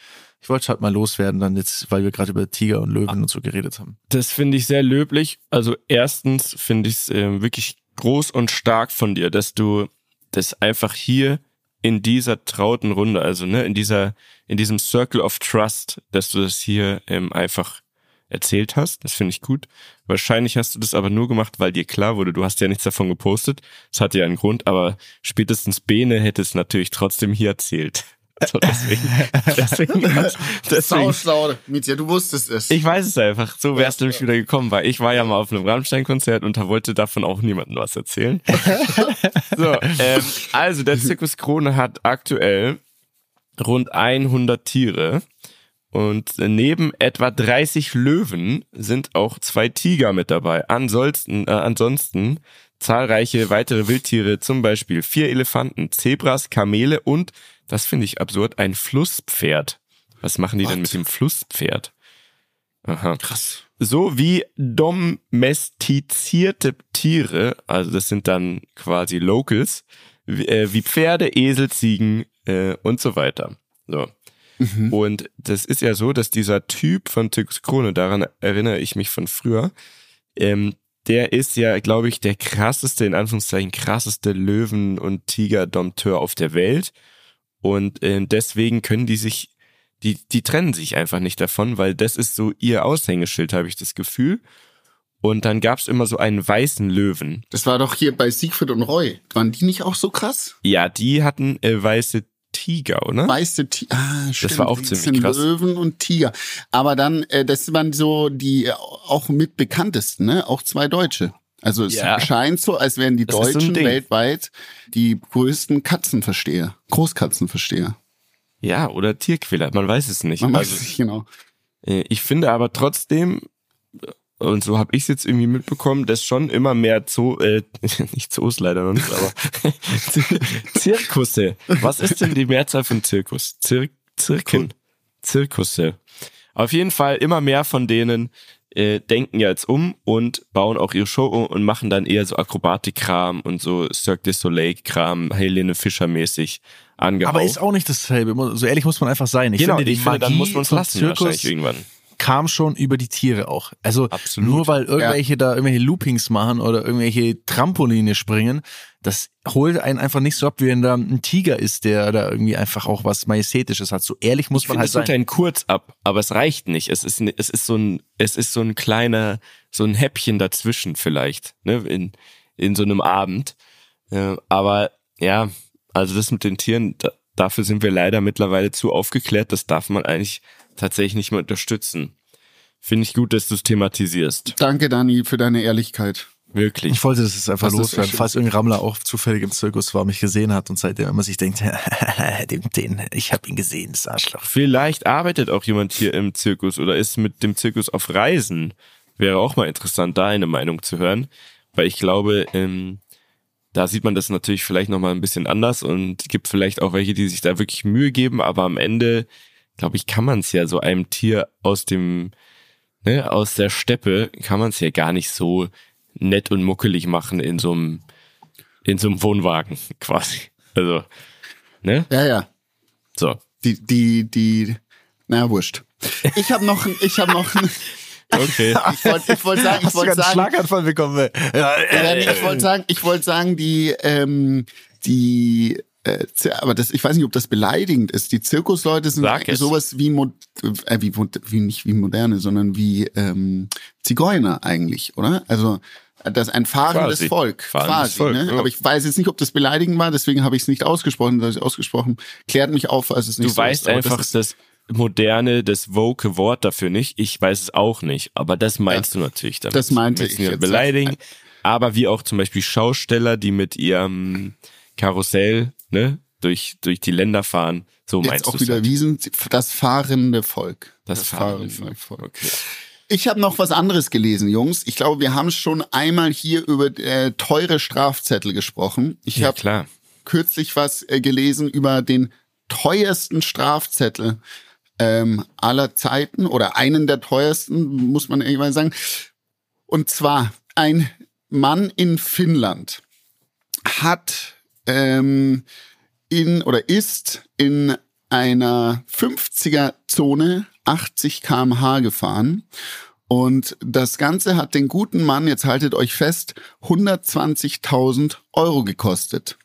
ich wollte halt mal loswerden, dann jetzt, weil wir gerade über Tiger und Löwen und so geredet haben. Das finde ich sehr löblich. Also erstens finde ich es äh, wirklich groß und stark von dir, dass du das einfach hier in dieser trauten Runde, also ne, in dieser, in diesem Circle of Trust, dass du das hier ähm, einfach erzählt hast. Das finde ich gut. Wahrscheinlich hast du das aber nur gemacht, weil dir klar wurde, du hast ja nichts davon gepostet. Das hat ja einen Grund, aber spätestens Bene hätte es natürlich trotzdem hier erzählt. Also deswegen, <laughs> deswegen, deswegen, Sauschlau, Mietja, du wusstest es. ich weiß es einfach. So wär's nämlich wieder gekommen, weil ich war ja mal auf einem Rammstein-Konzert und da wollte davon auch niemandem was erzählen. <laughs> so, ähm, also der Zirkus Krone hat aktuell rund 100 Tiere und neben etwa 30 Löwen sind auch zwei Tiger mit dabei. Ansonsten, äh, ansonsten zahlreiche weitere Wildtiere, zum Beispiel vier Elefanten, Zebras, Kamele und, das finde ich absurd, ein Flusspferd. Was machen die denn mit dem Flusspferd? Aha. Krass. So wie domestizierte Tiere, also das sind dann quasi Locals, wie, äh, wie Pferde, Esel, Ziegen äh, und so weiter. So. Und das ist ja so, dass dieser Typ von Zirkus Krone, daran erinnere ich mich von früher, ähm, der ist ja, glaube ich, der krasseste, in Anführungszeichen, krasseste Löwen- und Tiger-Dompteur auf der Welt. Und ähm, deswegen können die sich, die, die trennen sich einfach nicht davon, weil das ist so ihr Aushängeschild, habe ich das Gefühl. Und dann gab's immer so einen weißen Löwen. Das war doch hier bei Siegfried und Roy. Waren die nicht auch so krass? Ja, die hatten äh, weiße Tiger, oder? Weiße Tiger. Ah, stimmt. war auch Das ziemlich krass. Löwen und Tiger. Aber dann, äh, das waren so die äh, auch mit bekanntesten, ne? Auch zwei Deutsche. Also es Ja. scheint so, als wären die Das so Deutschen Ding. weltweit die größten Katzenversteher. Großkatzenversteher. Ja, oder Tierquäler, man weiß es nicht. Man weiß Also, es nicht genau. Äh, Ich finde aber trotzdem, und so habe ich es jetzt irgendwie mitbekommen, dass schon immer mehr Zoo, äh, <laughs> nicht Zoos leider noch nicht, aber <laughs> Zirkusse. Was ist denn die Mehrzahl von Zirkus? Zir Zirken. Zirkusse. Auf jeden Fall immer mehr von denen äh, denken jetzt um und bauen auch ihre Show um und machen dann eher so Akrobatikkram und so Cirque du Soleil-Kram, Helene Fischer-mäßig angehaucht. Aber ist auch nicht dasselbe. So ehrlich muss man einfach sein. Ich genau, finde, die ich finde, dann Magie muss man es vom lassen Zirkus irgendwann. Kam schon über die Tiere auch. Also Absolut. nur weil irgendwelche da irgendwelche Loopings machen oder irgendwelche Trampoline springen, das holt einen einfach nicht so ab, wie wenn da ein Tiger ist, der da irgendwie einfach auch was Majestätisches hat. So ehrlich muss Ich man finde, halt es holt sein. einen kurz ab, aber es reicht nicht. Es ist, es ist so ein, es ist so ein kleiner, so ein Häppchen dazwischen vielleicht, ne, in, in so einem Abend. Äh, aber ja, also das mit den Tieren, da, dafür sind wir leider mittlerweile zu aufgeklärt. Das darf man eigentlich tatsächlich nicht mehr unterstützen. Finde ich gut, dass du es thematisierst. Danke, Dani, für deine Ehrlichkeit. Wirklich. Ich wollte das einfach Das loswerden, falls irgendein Rammler auch zufällig im Zirkus war, mich gesehen hat und seitdem immer sich denkt, <laughs> den, den, ich habe ihn gesehen, das Arschloch. Vielleicht arbeitet auch jemand hier im Zirkus oder ist mit dem Zirkus auf Reisen. Wäre auch mal interessant, da eine Meinung zu hören. Weil ich glaube, ähm, da sieht man das natürlich vielleicht nochmal ein bisschen anders und gibt vielleicht auch welche, die sich da wirklich Mühe geben, aber am Ende, glaube ich, kann man es ja so einem Tier aus dem, ne, aus der Steppe, kann man es ja gar nicht so nett und muckelig machen in so einem, in so einem Wohnwagen <laughs> quasi. Also, ne? Ja, ja. So. Die, die, die, na wurscht. Ich habe noch, ich habe noch, <laughs> Okay. <laughs> ich wollte, ich wollte sagen, ich wollte sagen, Schlaganfall bekommen? Ja, äh, ich wollte sagen, ich wollte sagen, die, ähm, die, äh, aber das, ich weiß nicht, ob das beleidigend ist. Die Zirkusleute sind sowas wie, Mo äh, wie, wie nicht wie moderne, sondern wie ähm, Zigeuner eigentlich, oder? Also das ein fahrendes Quasi. Volk, Fahrendes quasi. Volk, ne? ja. Aber ich weiß jetzt nicht, ob das beleidigend war, deswegen habe ich es nicht ausgesprochen. Das ich ausgesprochen klärt mich auf, als es nicht Du so weißt ist. Einfach das moderne, das woke Wort dafür nicht. Ich weiß es auch nicht, aber das meinst du natürlich damit. das meinte ich jetzt. beleidigen, aber wie auch zum Beispiel Schausteller, die mit ihrem Karussell ne, durch, durch die Länder fahren, so jetzt meinst auch du wieder Wiesen, das fahrende Volk. Das, fahrende Volk. Okay. Ich habe noch was anderes gelesen, Jungs. Ich glaube, wir haben schon einmal hier über äh, teure Strafzettel gesprochen. Ich Ja, habe kürzlich was äh, gelesen über den teuersten Strafzettel ähm, aller Zeiten oder einen der teuersten, muss man irgendwann sagen. Und zwar ein Mann in Finnland hat ähm, in oder ist in einer 50er Zone 80 kmh gefahren. Und das Ganze hat den guten Mann, jetzt haltet euch fest, 120.000 Euro gekostet.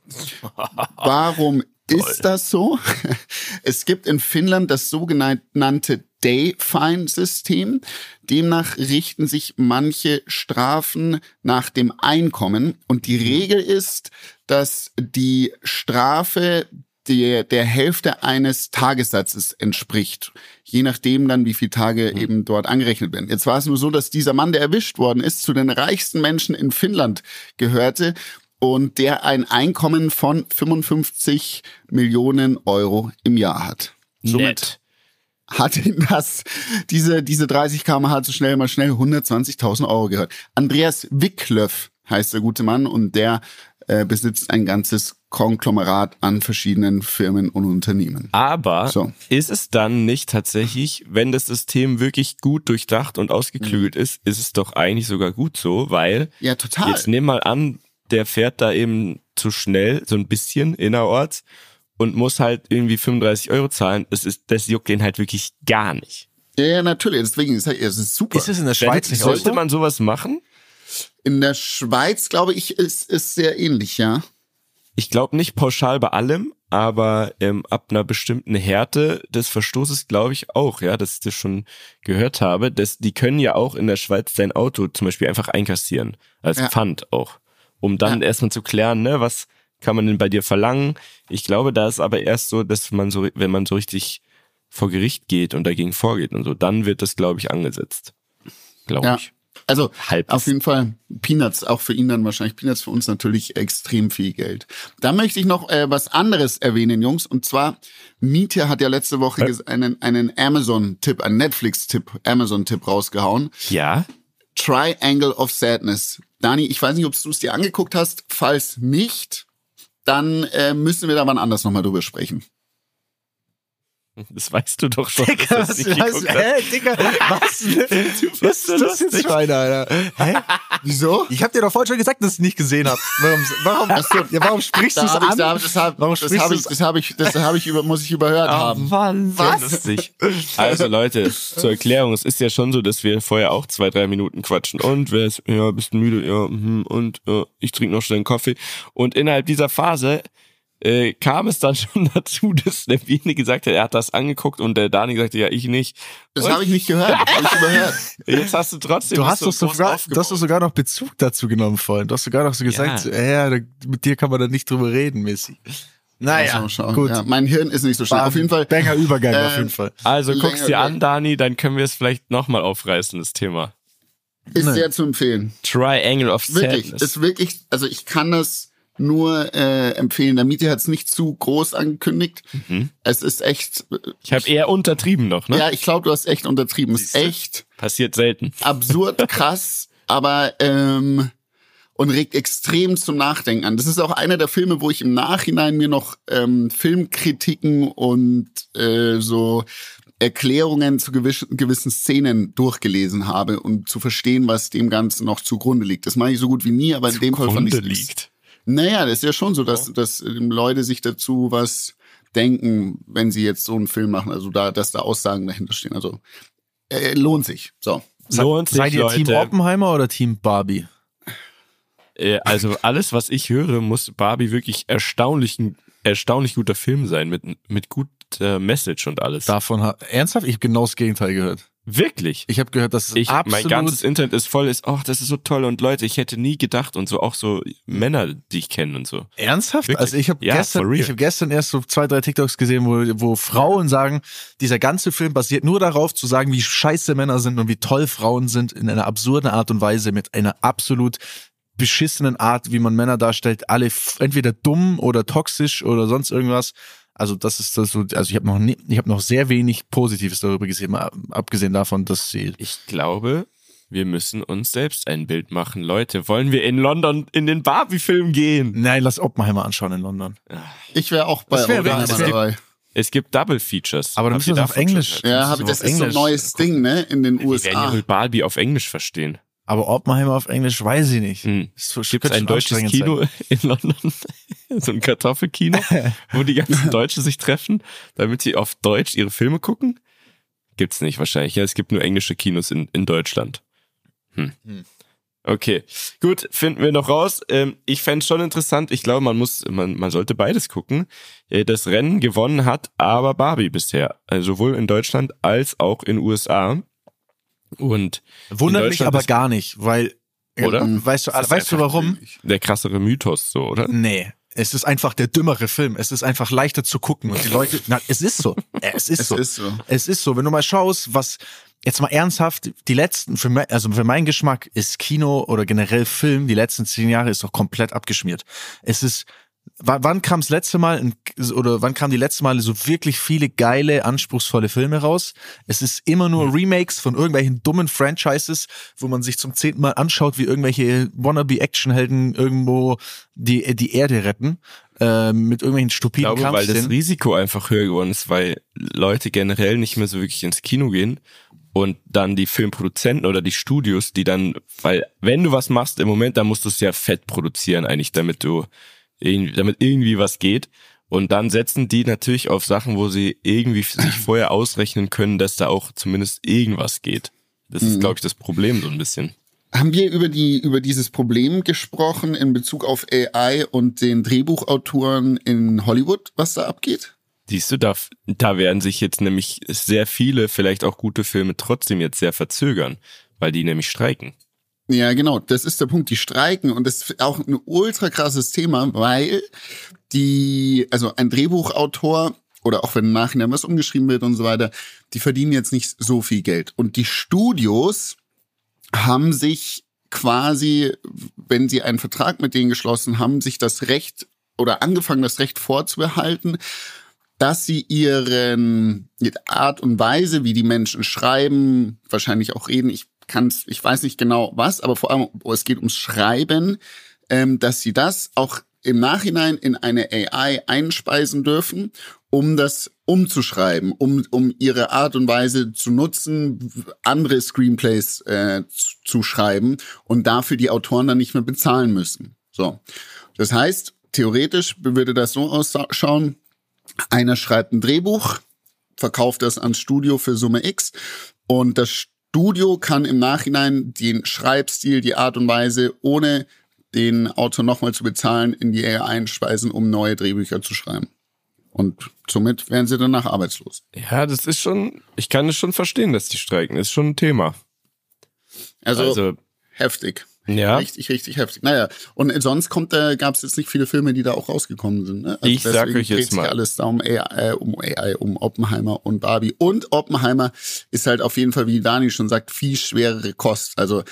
<laughs> Warum ist das so? <laughs> Es gibt in Finnland das sogenannte Day-Fine-System. Demnach richten sich manche Strafen nach dem Einkommen. Und die Regel ist, dass die Strafe der, der Hälfte eines Tagessatzes entspricht. Je nachdem dann, wie viele Tage eben dort angerechnet werden. Jetzt war es nur so, dass dieser Mann, der erwischt worden ist, zu den reichsten Menschen in Finnland gehörte und der ein Einkommen von 55 Millionen Euro im Jahr hat. Somit Nett. hat ihn das, diese, diese 30 km/h zu schnell mal schnell 120.000 Euro gehört. Andreas Wicklöff heißt der gute Mann und der äh, besitzt ein ganzes Konglomerat an verschiedenen Firmen und Unternehmen. Aber So. ist es dann nicht tatsächlich, wenn das System wirklich gut durchdacht und ausgeklügelt Mhm. ist, ist es doch eigentlich sogar gut so, weil Ja, total. Jetzt nehm mal an, der fährt da eben zu schnell, so ein bisschen innerorts und muss halt irgendwie 35 Euro zahlen. Das ist, das juckt den halt wirklich gar nicht. Ja, ja, natürlich. Deswegen ist es ist super. Ist es in der Schweiz nicht Sollte so? man sowas machen? In der Schweiz, glaube ich, ist ist sehr ähnlich, ja. Ich glaube nicht pauschal bei allem, aber ähm, ab einer bestimmten Härte des Verstoßes glaube ich auch, ja, dass ich das schon gehört habe, dass die können ja auch in der Schweiz dein Auto zum Beispiel einfach einkassieren, als Ja. Pfand auch, um dann erstmal zu klären, ne, was kann man denn bei dir verlangen? Ich glaube, da ist aber erst so, dass man so, wenn man so richtig vor Gericht geht und dagegen vorgeht und so, dann wird das, glaube ich, angesetzt. Glaube Ja. ich. Also Halb. auf jeden Fall Peanuts, auch für ihn dann wahrscheinlich Peanuts, für uns natürlich extrem viel Geld. Da möchte ich noch äh, was anderes erwähnen, Jungs. Und zwar, Mietja hat ja letzte Woche ges- einen, einen Amazon-Tipp, einen Netflix-Tipp, Amazon-Tipp rausgehauen. Ja, Triangle of Sadness. Dani, ich weiß nicht, ob du es dir angeguckt hast. Falls nicht, dann äh, müssen wir da wann anders nochmal drüber sprechen. Das weißt du doch schon. Dass was, was, hä, Digga, was, <laughs> was ist das jetzt für einer, Alter? Hä? Wieso? Ich hab dir doch vorhin schon gesagt, dass ich es nicht gesehen hab. Warum, warum, ja, warum sprichst du es an? da, das hab, Warum das hab ich, das hab ich, das hab ich über, muss ich überhört haben. Mann, Was? Also Leute, zur Erklärung, es ist ja schon so, dass wir vorher auch zwei, drei Minuten quatschen. Und wer ist, ja, bist du müde? Ja, mhm, und ja, ich trinke noch schnell einen Kaffee. Und innerhalb dieser Phase äh, kam es dann <laughs> schon dazu, dass der Biene gesagt hat, er hat das angeguckt und der Dani sagte, ja, ich nicht. Das habe ich nicht gehört. Hab ich überhört. <laughs> Jetzt hast du trotzdem Du hast, doch sogar, du hast sogar noch Bezug dazu genommen vorhin. Du hast sogar noch so gesagt, Ja. so, ja, da, mit dir kann man da nicht drüber reden, Messi. Naja, schauen. gut. Ja, mein Hirn ist nicht so schnell. War Auf jeden Fall. Banger Übergang auf äh, jeden Fall. Also guck's dir an, Dani, dann können wir es vielleicht nochmal aufreißen, das Thema. Ist Nee. sehr zu empfehlen. Triangle of Wirklich. Sadness. Ist wirklich, also ich kann das nur äh, empfehlen. Der Miete hat es nicht zu groß angekündigt. Mhm. Es ist echt, Ich habe eher untertrieben noch, ne? ja, ich glaube, du hast echt untertrieben. Es ist echt Passiert selten. absurd <laughs> krass, aber ähm, und regt extrem zum Nachdenken an. Das ist auch einer der Filme, wo ich im Nachhinein mir noch ähm, Filmkritiken und äh, so Erklärungen zu gewissen, gewissen Szenen durchgelesen habe, um zu verstehen, was dem Ganzen noch zugrunde liegt. Das mache ich so gut wie nie, aber in dem Fall fand ich liegt. Naja, das ist ja schon so, dass, dass ähm, Leute sich dazu was denken, wenn sie jetzt so einen Film machen. Also da, dass da Aussagen dahinter stehen. Also äh, lohnt sich. So. Lohnt sich, Seid ihr Leute. Team Oppenheimer oder Team Barbie? Äh, Also alles, was ich höre, muss Barbie wirklich erstaunlich, ein erstaunlich guter Film sein, mit, mit guter Message und alles. Davon ha ernsthaft? Ich habe genau das Gegenteil gehört. Wirklich. Ich habe gehört, dass Ich, absolut mein ganzes Internet ist voll, ist, ach, das ist so toll und Leute, ich hätte nie gedacht und so auch so Männer, die ich kenne und so. Ernsthaft? Wirklich? Also ich habe Ja, gestern, ich habe gestern erst so zwei, drei TikToks gesehen, wo, wo Frauen sagen, dieser ganze Film basiert nur darauf zu sagen, wie scheiße Männer sind und wie toll Frauen sind in einer absurden Art und Weise mit einer absolut beschissenen Art, wie man Männer darstellt, alle entweder dumm oder toxisch oder sonst irgendwas. Also das ist das so, also ich habe noch nie, ich habe noch sehr wenig Positives darüber gesehen, mal abgesehen davon, dass sie Ich glaube, wir müssen uns selbst ein Bild machen. Leute, wollen wir in London in den Barbie-Film gehen? Nein, lass Oppenheimer anschauen in London. Ich wäre auch bei wär Oppenheimer dabei. Es gibt Double Features. Aber dann müssen wir auf Englisch. Ja, hab das ist so ein neues Ding, ne? In den Wir werden ja USA. wohl Barbie auf Englisch verstehen. Aber Oppenheimer auf Englisch weiß ich nicht. Hm. So- Gibt es ein deutsches Kino sein. <laughs> in London? <laughs> so ein Kartoffelkino, <laughs> wo die ganzen Deutschen sich treffen, damit sie auf Deutsch ihre Filme gucken? Gibt's nicht wahrscheinlich. Ja, es gibt nur englische Kinos in, in Deutschland. Hm. Hm. Okay, gut, finden wir noch raus. Ähm, ich fänd's schon interessant. Ich glaube, man muss, man, man sollte beides gucken. Äh, Das Rennen gewonnen hat aber Barbie bisher. Also sowohl in Deutschland als auch in USA. Und Wundert mich aber gar nicht, weil Oder? Ähm, weißt du, weißt du warum? der krassere Mythos so, oder? Nee, es ist einfach der dümmere Film. Es ist einfach leichter zu gucken und die Leute, na, es ist so. <laughs> Es ist Es so. ist so. Es ist so. Wenn du mal schaust, was jetzt mal ernsthaft, die letzten, für mein, also für meinen Geschmack ist Kino oder generell Film, die letzten zehn Jahre ist doch komplett abgeschmiert. Es ist, wann, wann kam das letzte Mal oder wann kam die letzte Mal so wirklich viele geile, anspruchsvolle Filme raus? Es ist immer nur Remakes von irgendwelchen dummen Franchises, wo man sich zum zehnten Mal anschaut, wie irgendwelche wannabe-Actionhelden irgendwo die, die Erde retten. Äh, mit irgendwelchen Ich stupiden glaube, weil das. Risiko einfach höher geworden ist, weil Leute generell nicht mehr so wirklich ins Kino gehen und dann die Filmproduzenten oder die Studios, die dann, weil wenn du was machst im Moment, dann musst du es ja fett produzieren eigentlich, damit du damit irgendwie was geht. Und dann setzen die natürlich auf Sachen, wo sie irgendwie sich vorher ausrechnen können, dass da auch zumindest irgendwas geht. Das ist, glaube ich, das Problem so ein bisschen. Haben wir über die über dieses Problem gesprochen in Bezug auf AI und den Drehbuchautoren in Hollywood, was da abgeht? Siehst du, da, da werden sich jetzt nämlich sehr viele, vielleicht auch gute Filme trotzdem jetzt sehr verzögern, weil die nämlich streiken. Ja, genau, das ist der Punkt. Die streiken und das ist auch ein ultra krasses Thema, weil die, also ein Drehbuchautor oder auch wenn im Nachhinein was umgeschrieben wird und so weiter, die verdienen jetzt nicht so viel Geld. Und die Studios haben sich quasi, wenn sie einen Vertrag mit denen geschlossen haben, sich das Recht oder angefangen, das Recht vorzubehalten, dass sie ihren Art und Weise, wie die Menschen schreiben, wahrscheinlich auch reden, ich kann's, ich weiß nicht genau was, aber vor allem oh, es geht ums Schreiben, ähm, dass sie das auch im Nachhinein in eine AI einspeisen dürfen, um das umzuschreiben, um, um ihre Art und Weise zu nutzen, andere Screenplays äh, zu, zu schreiben und dafür die Autoren dann nicht mehr bezahlen müssen. So. Das heißt, theoretisch würde das so ausschauen, einer schreibt ein Drehbuch, verkauft das ans Studio für Summe X und das Studio kann im Nachhinein den Schreibstil, die Art und Weise, ohne den Autor nochmal zu bezahlen, in die AI einspeisen, um neue Drehbücher zu schreiben. Und somit werden sie danach arbeitslos. Ja, das ist schon, ich kann es schon verstehen, dass die streiken. Das ist schon ein Thema. Also, Also, heftig. Ja, Richtig, richtig heftig. Naja, und sonst kommt, da gab es jetzt nicht viele Filme, die da auch rausgekommen sind. Ne? Ich sag deswegen euch jetzt dreht sich mal. alles da um AI, äh, um AI, um Oppenheimer und Barbie. Und Oppenheimer ist halt auf jeden Fall, wie Dani schon sagt, viel schwerere Kost. Also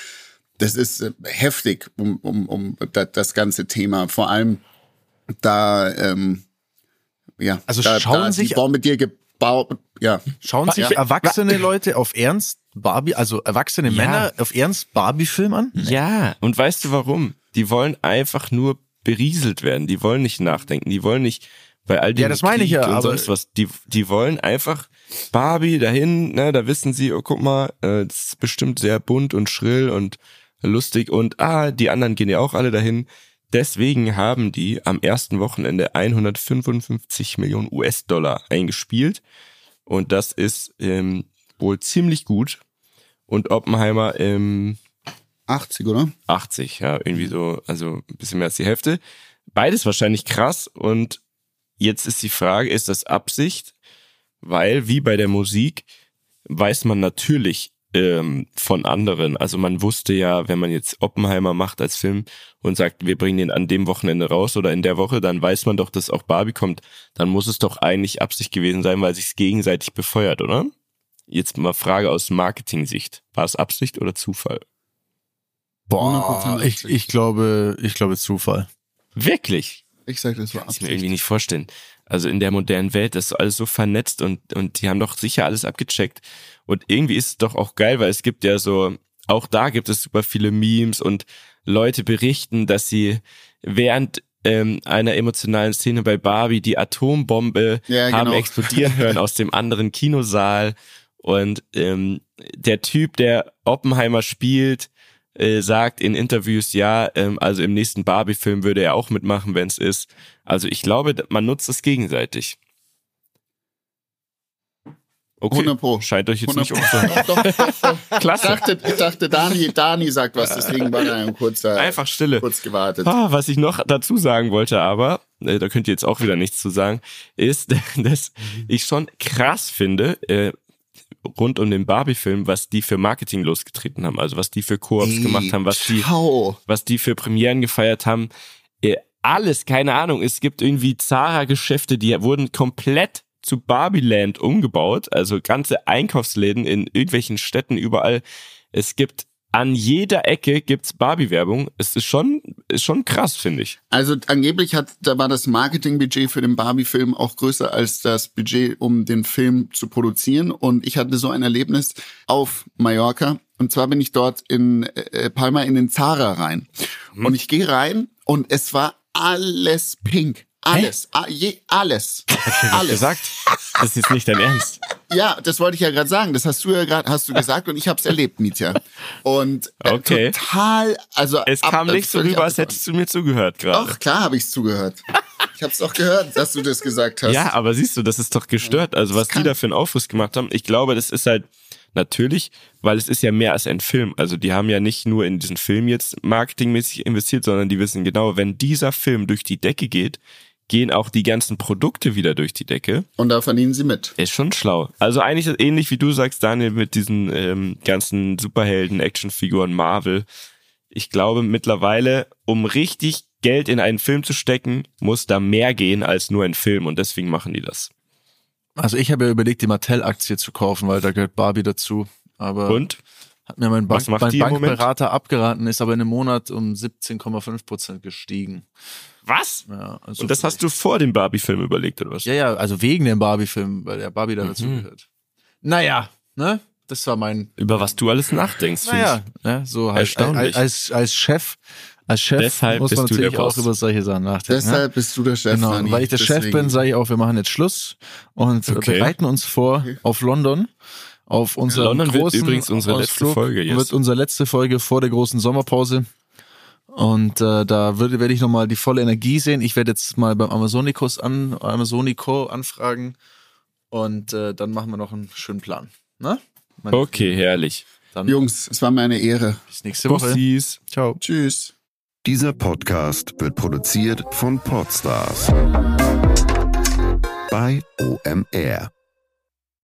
das ist äh, heftig um, um, um da- das ganze Thema. Vor allem da, ähm, ja, Also da, schauen da sich- die Bombe dir gebaut, ja. Schauen sich Ja. erwachsene Leute auf Ernst Barbie, also erwachsene Ja. Männer auf Ernst Barbie-Film an? Ja, und weißt du warum? Die wollen einfach nur berieselt werden. Die wollen nicht nachdenken. Die wollen nicht bei all dem Ja, das meine ich ja, und aber- sonst was. Die, die wollen einfach Barbie dahin, ne, da wissen sie, oh, guck mal, äh, das ist bestimmt sehr bunt und schrill und lustig und ah, die anderen gehen ja auch alle dahin. Deswegen haben die am ersten Wochenende 155 Millionen US-Dollar eingespielt und das ist ähm, wohl ziemlich gut. Und Oppenheimer ähm, 80, oder? 80, ja, irgendwie so, also ein bisschen mehr als die Hälfte. Beides wahrscheinlich krass und jetzt ist die Frage, ist das Absicht? Weil, wie bei der Musik, weiß man natürlich ähm, von anderen. Also man wusste ja, wenn man jetzt Oppenheimer macht als Film und sagt, wir bringen den an dem Wochenende raus oder in der Woche, dann weiß man doch, dass auch Barbie kommt. Dann muss es doch eigentlich Absicht gewesen sein, weil sich's gegenseitig befeuert, oder? Jetzt mal Frage aus Marketing-Sicht. War es Absicht oder Zufall? Boah, 100% ich, Absicht. ich glaube, ich glaube Zufall. Wirklich? Ich sag, das war Kann ich mir Absicht. irgendwie nicht vorstellen. Also in der modernen Welt ist alles so vernetzt und, und die haben doch sicher alles abgecheckt. Und irgendwie ist es doch auch geil, weil es gibt ja so, auch da gibt es super viele Memes und Leute berichten, dass sie während ähm, einer emotionalen Szene bei Barbie die Atombombe Ja, haben genau. explodieren hören <laughs> aus dem anderen Kinosaal. Und ähm, der Typ, der Oppenheimer spielt, äh, sagt in Interviews, ja, ähm, also im nächsten Barbie-Film würde er auch mitmachen, wenn es ist. Also ich glaube, man nutzt es gegenseitig. Okay, 100 Pro. scheint euch jetzt 100 nicht doch, doch. <laughs> Ich Klasse. dachte, ich dachte Dani, Dani sagt was, deswegen war da ein kurzer, Einfach Stille. kurz gewartet. Ah, was ich noch dazu sagen wollte, aber, äh, da könnt ihr jetzt auch wieder nichts zu sagen, ist, <laughs> dass ich schon krass finde, äh, rund um den Barbie-Film, was die für Marketing losgetreten haben, also was die für Koops gemacht haben, was die, was die für Premieren gefeiert haben. Äh, alles, keine Ahnung. Es gibt irgendwie Zara-Geschäfte, die wurden komplett zu Barbieland umgebaut. Also ganze Einkaufsläden in irgendwelchen Städten überall. Es gibt an jeder Ecke gibt's Barbie-Werbung. Es ist schon, ist schon krass, finde ich. Also angeblich hat, da war das Marketingbudget für den Barbie-Film auch größer als das Budget, um den Film zu produzieren. Und ich hatte so ein Erlebnis auf Mallorca. Und zwar bin ich dort in äh, Palma in den Zara rein. Und ich gehe rein und es war alles pink. Alles. A, je, alles. Alles. Gesagt, das ist jetzt nicht dein Ernst. Ja, das wollte ich ja gerade sagen. Das hast du ja gerade hast du gesagt und ich habe es erlebt, Mietja. Und äh, Okay. total, also Es ab- kam nicht so rüber, als hättest du mir zugehört gerade. Doch, klar habe ich's zugehört. Ich habe es doch gehört, dass du das gesagt hast. Ja, aber siehst du, das ist doch gestört. Also was die da für einen Aufriss gemacht haben, ich glaube, das ist halt natürlich, weil es ist ja mehr als ein Film. Also die haben ja nicht nur in diesen Film jetzt marketingmäßig investiert, sondern die wissen genau, wenn dieser Film durch die Decke geht, gehen auch die ganzen Produkte wieder durch die Decke. Und da verdienen sie mit. Ist schon schlau. Also eigentlich ist ähnlich wie du sagst, Daniel, mit diesen ähm, ganzen Superhelden, Actionfiguren, Marvel. Ich glaube mittlerweile, um richtig Geld in einen Film zu stecken, muss da mehr gehen als nur ein Film und deswegen machen die das. Also ich habe ja überlegt, die Mattel-Aktie zu kaufen, weil da gehört Barbie dazu. Aber Und? Hat mir mein, Bank, mein? Bankberater abgeraten, ist aber in einem Monat um 17,5 Prozent gestiegen. Was? Ja, also Und das hast du vor dem Barbie-Film überlegt, oder was? Ja, ja, also wegen dem Barbie-Film, weil der Barbie da Mhm. dazugehört. Naja, ne? Das war mein. Über was du alles nachdenkst, finde Naja, ne? so halt Erstaunlich. als, als Chef, als Chef Deshalb muss man bist du der natürlich auch über solche Sachen nachdenken. ne? Deshalb bist du der Chef. Genau, Dani. weil ich der Chef Deswegen. bin, sage ich auch, wir machen jetzt Schluss und Okay. bereiten uns vor auf London. Auf unseren London wird großen übrigens unsere letzte Ausflug. Folge jetzt. Wird unsere letzte Folge vor der großen Sommerpause. Und äh, da würde werde ich nochmal die volle Energie sehen. Ich werde jetzt mal beim Amazonicus an, Amazonico anfragen und äh, dann machen wir noch einen schönen Plan. Ne? Okay, herrlich. Dann Jungs, es war mir eine Ehre. bis nächste Woche. Bussis. Ciao. Tschüss. Dieser Podcast wird produziert von Podstars bei OMR.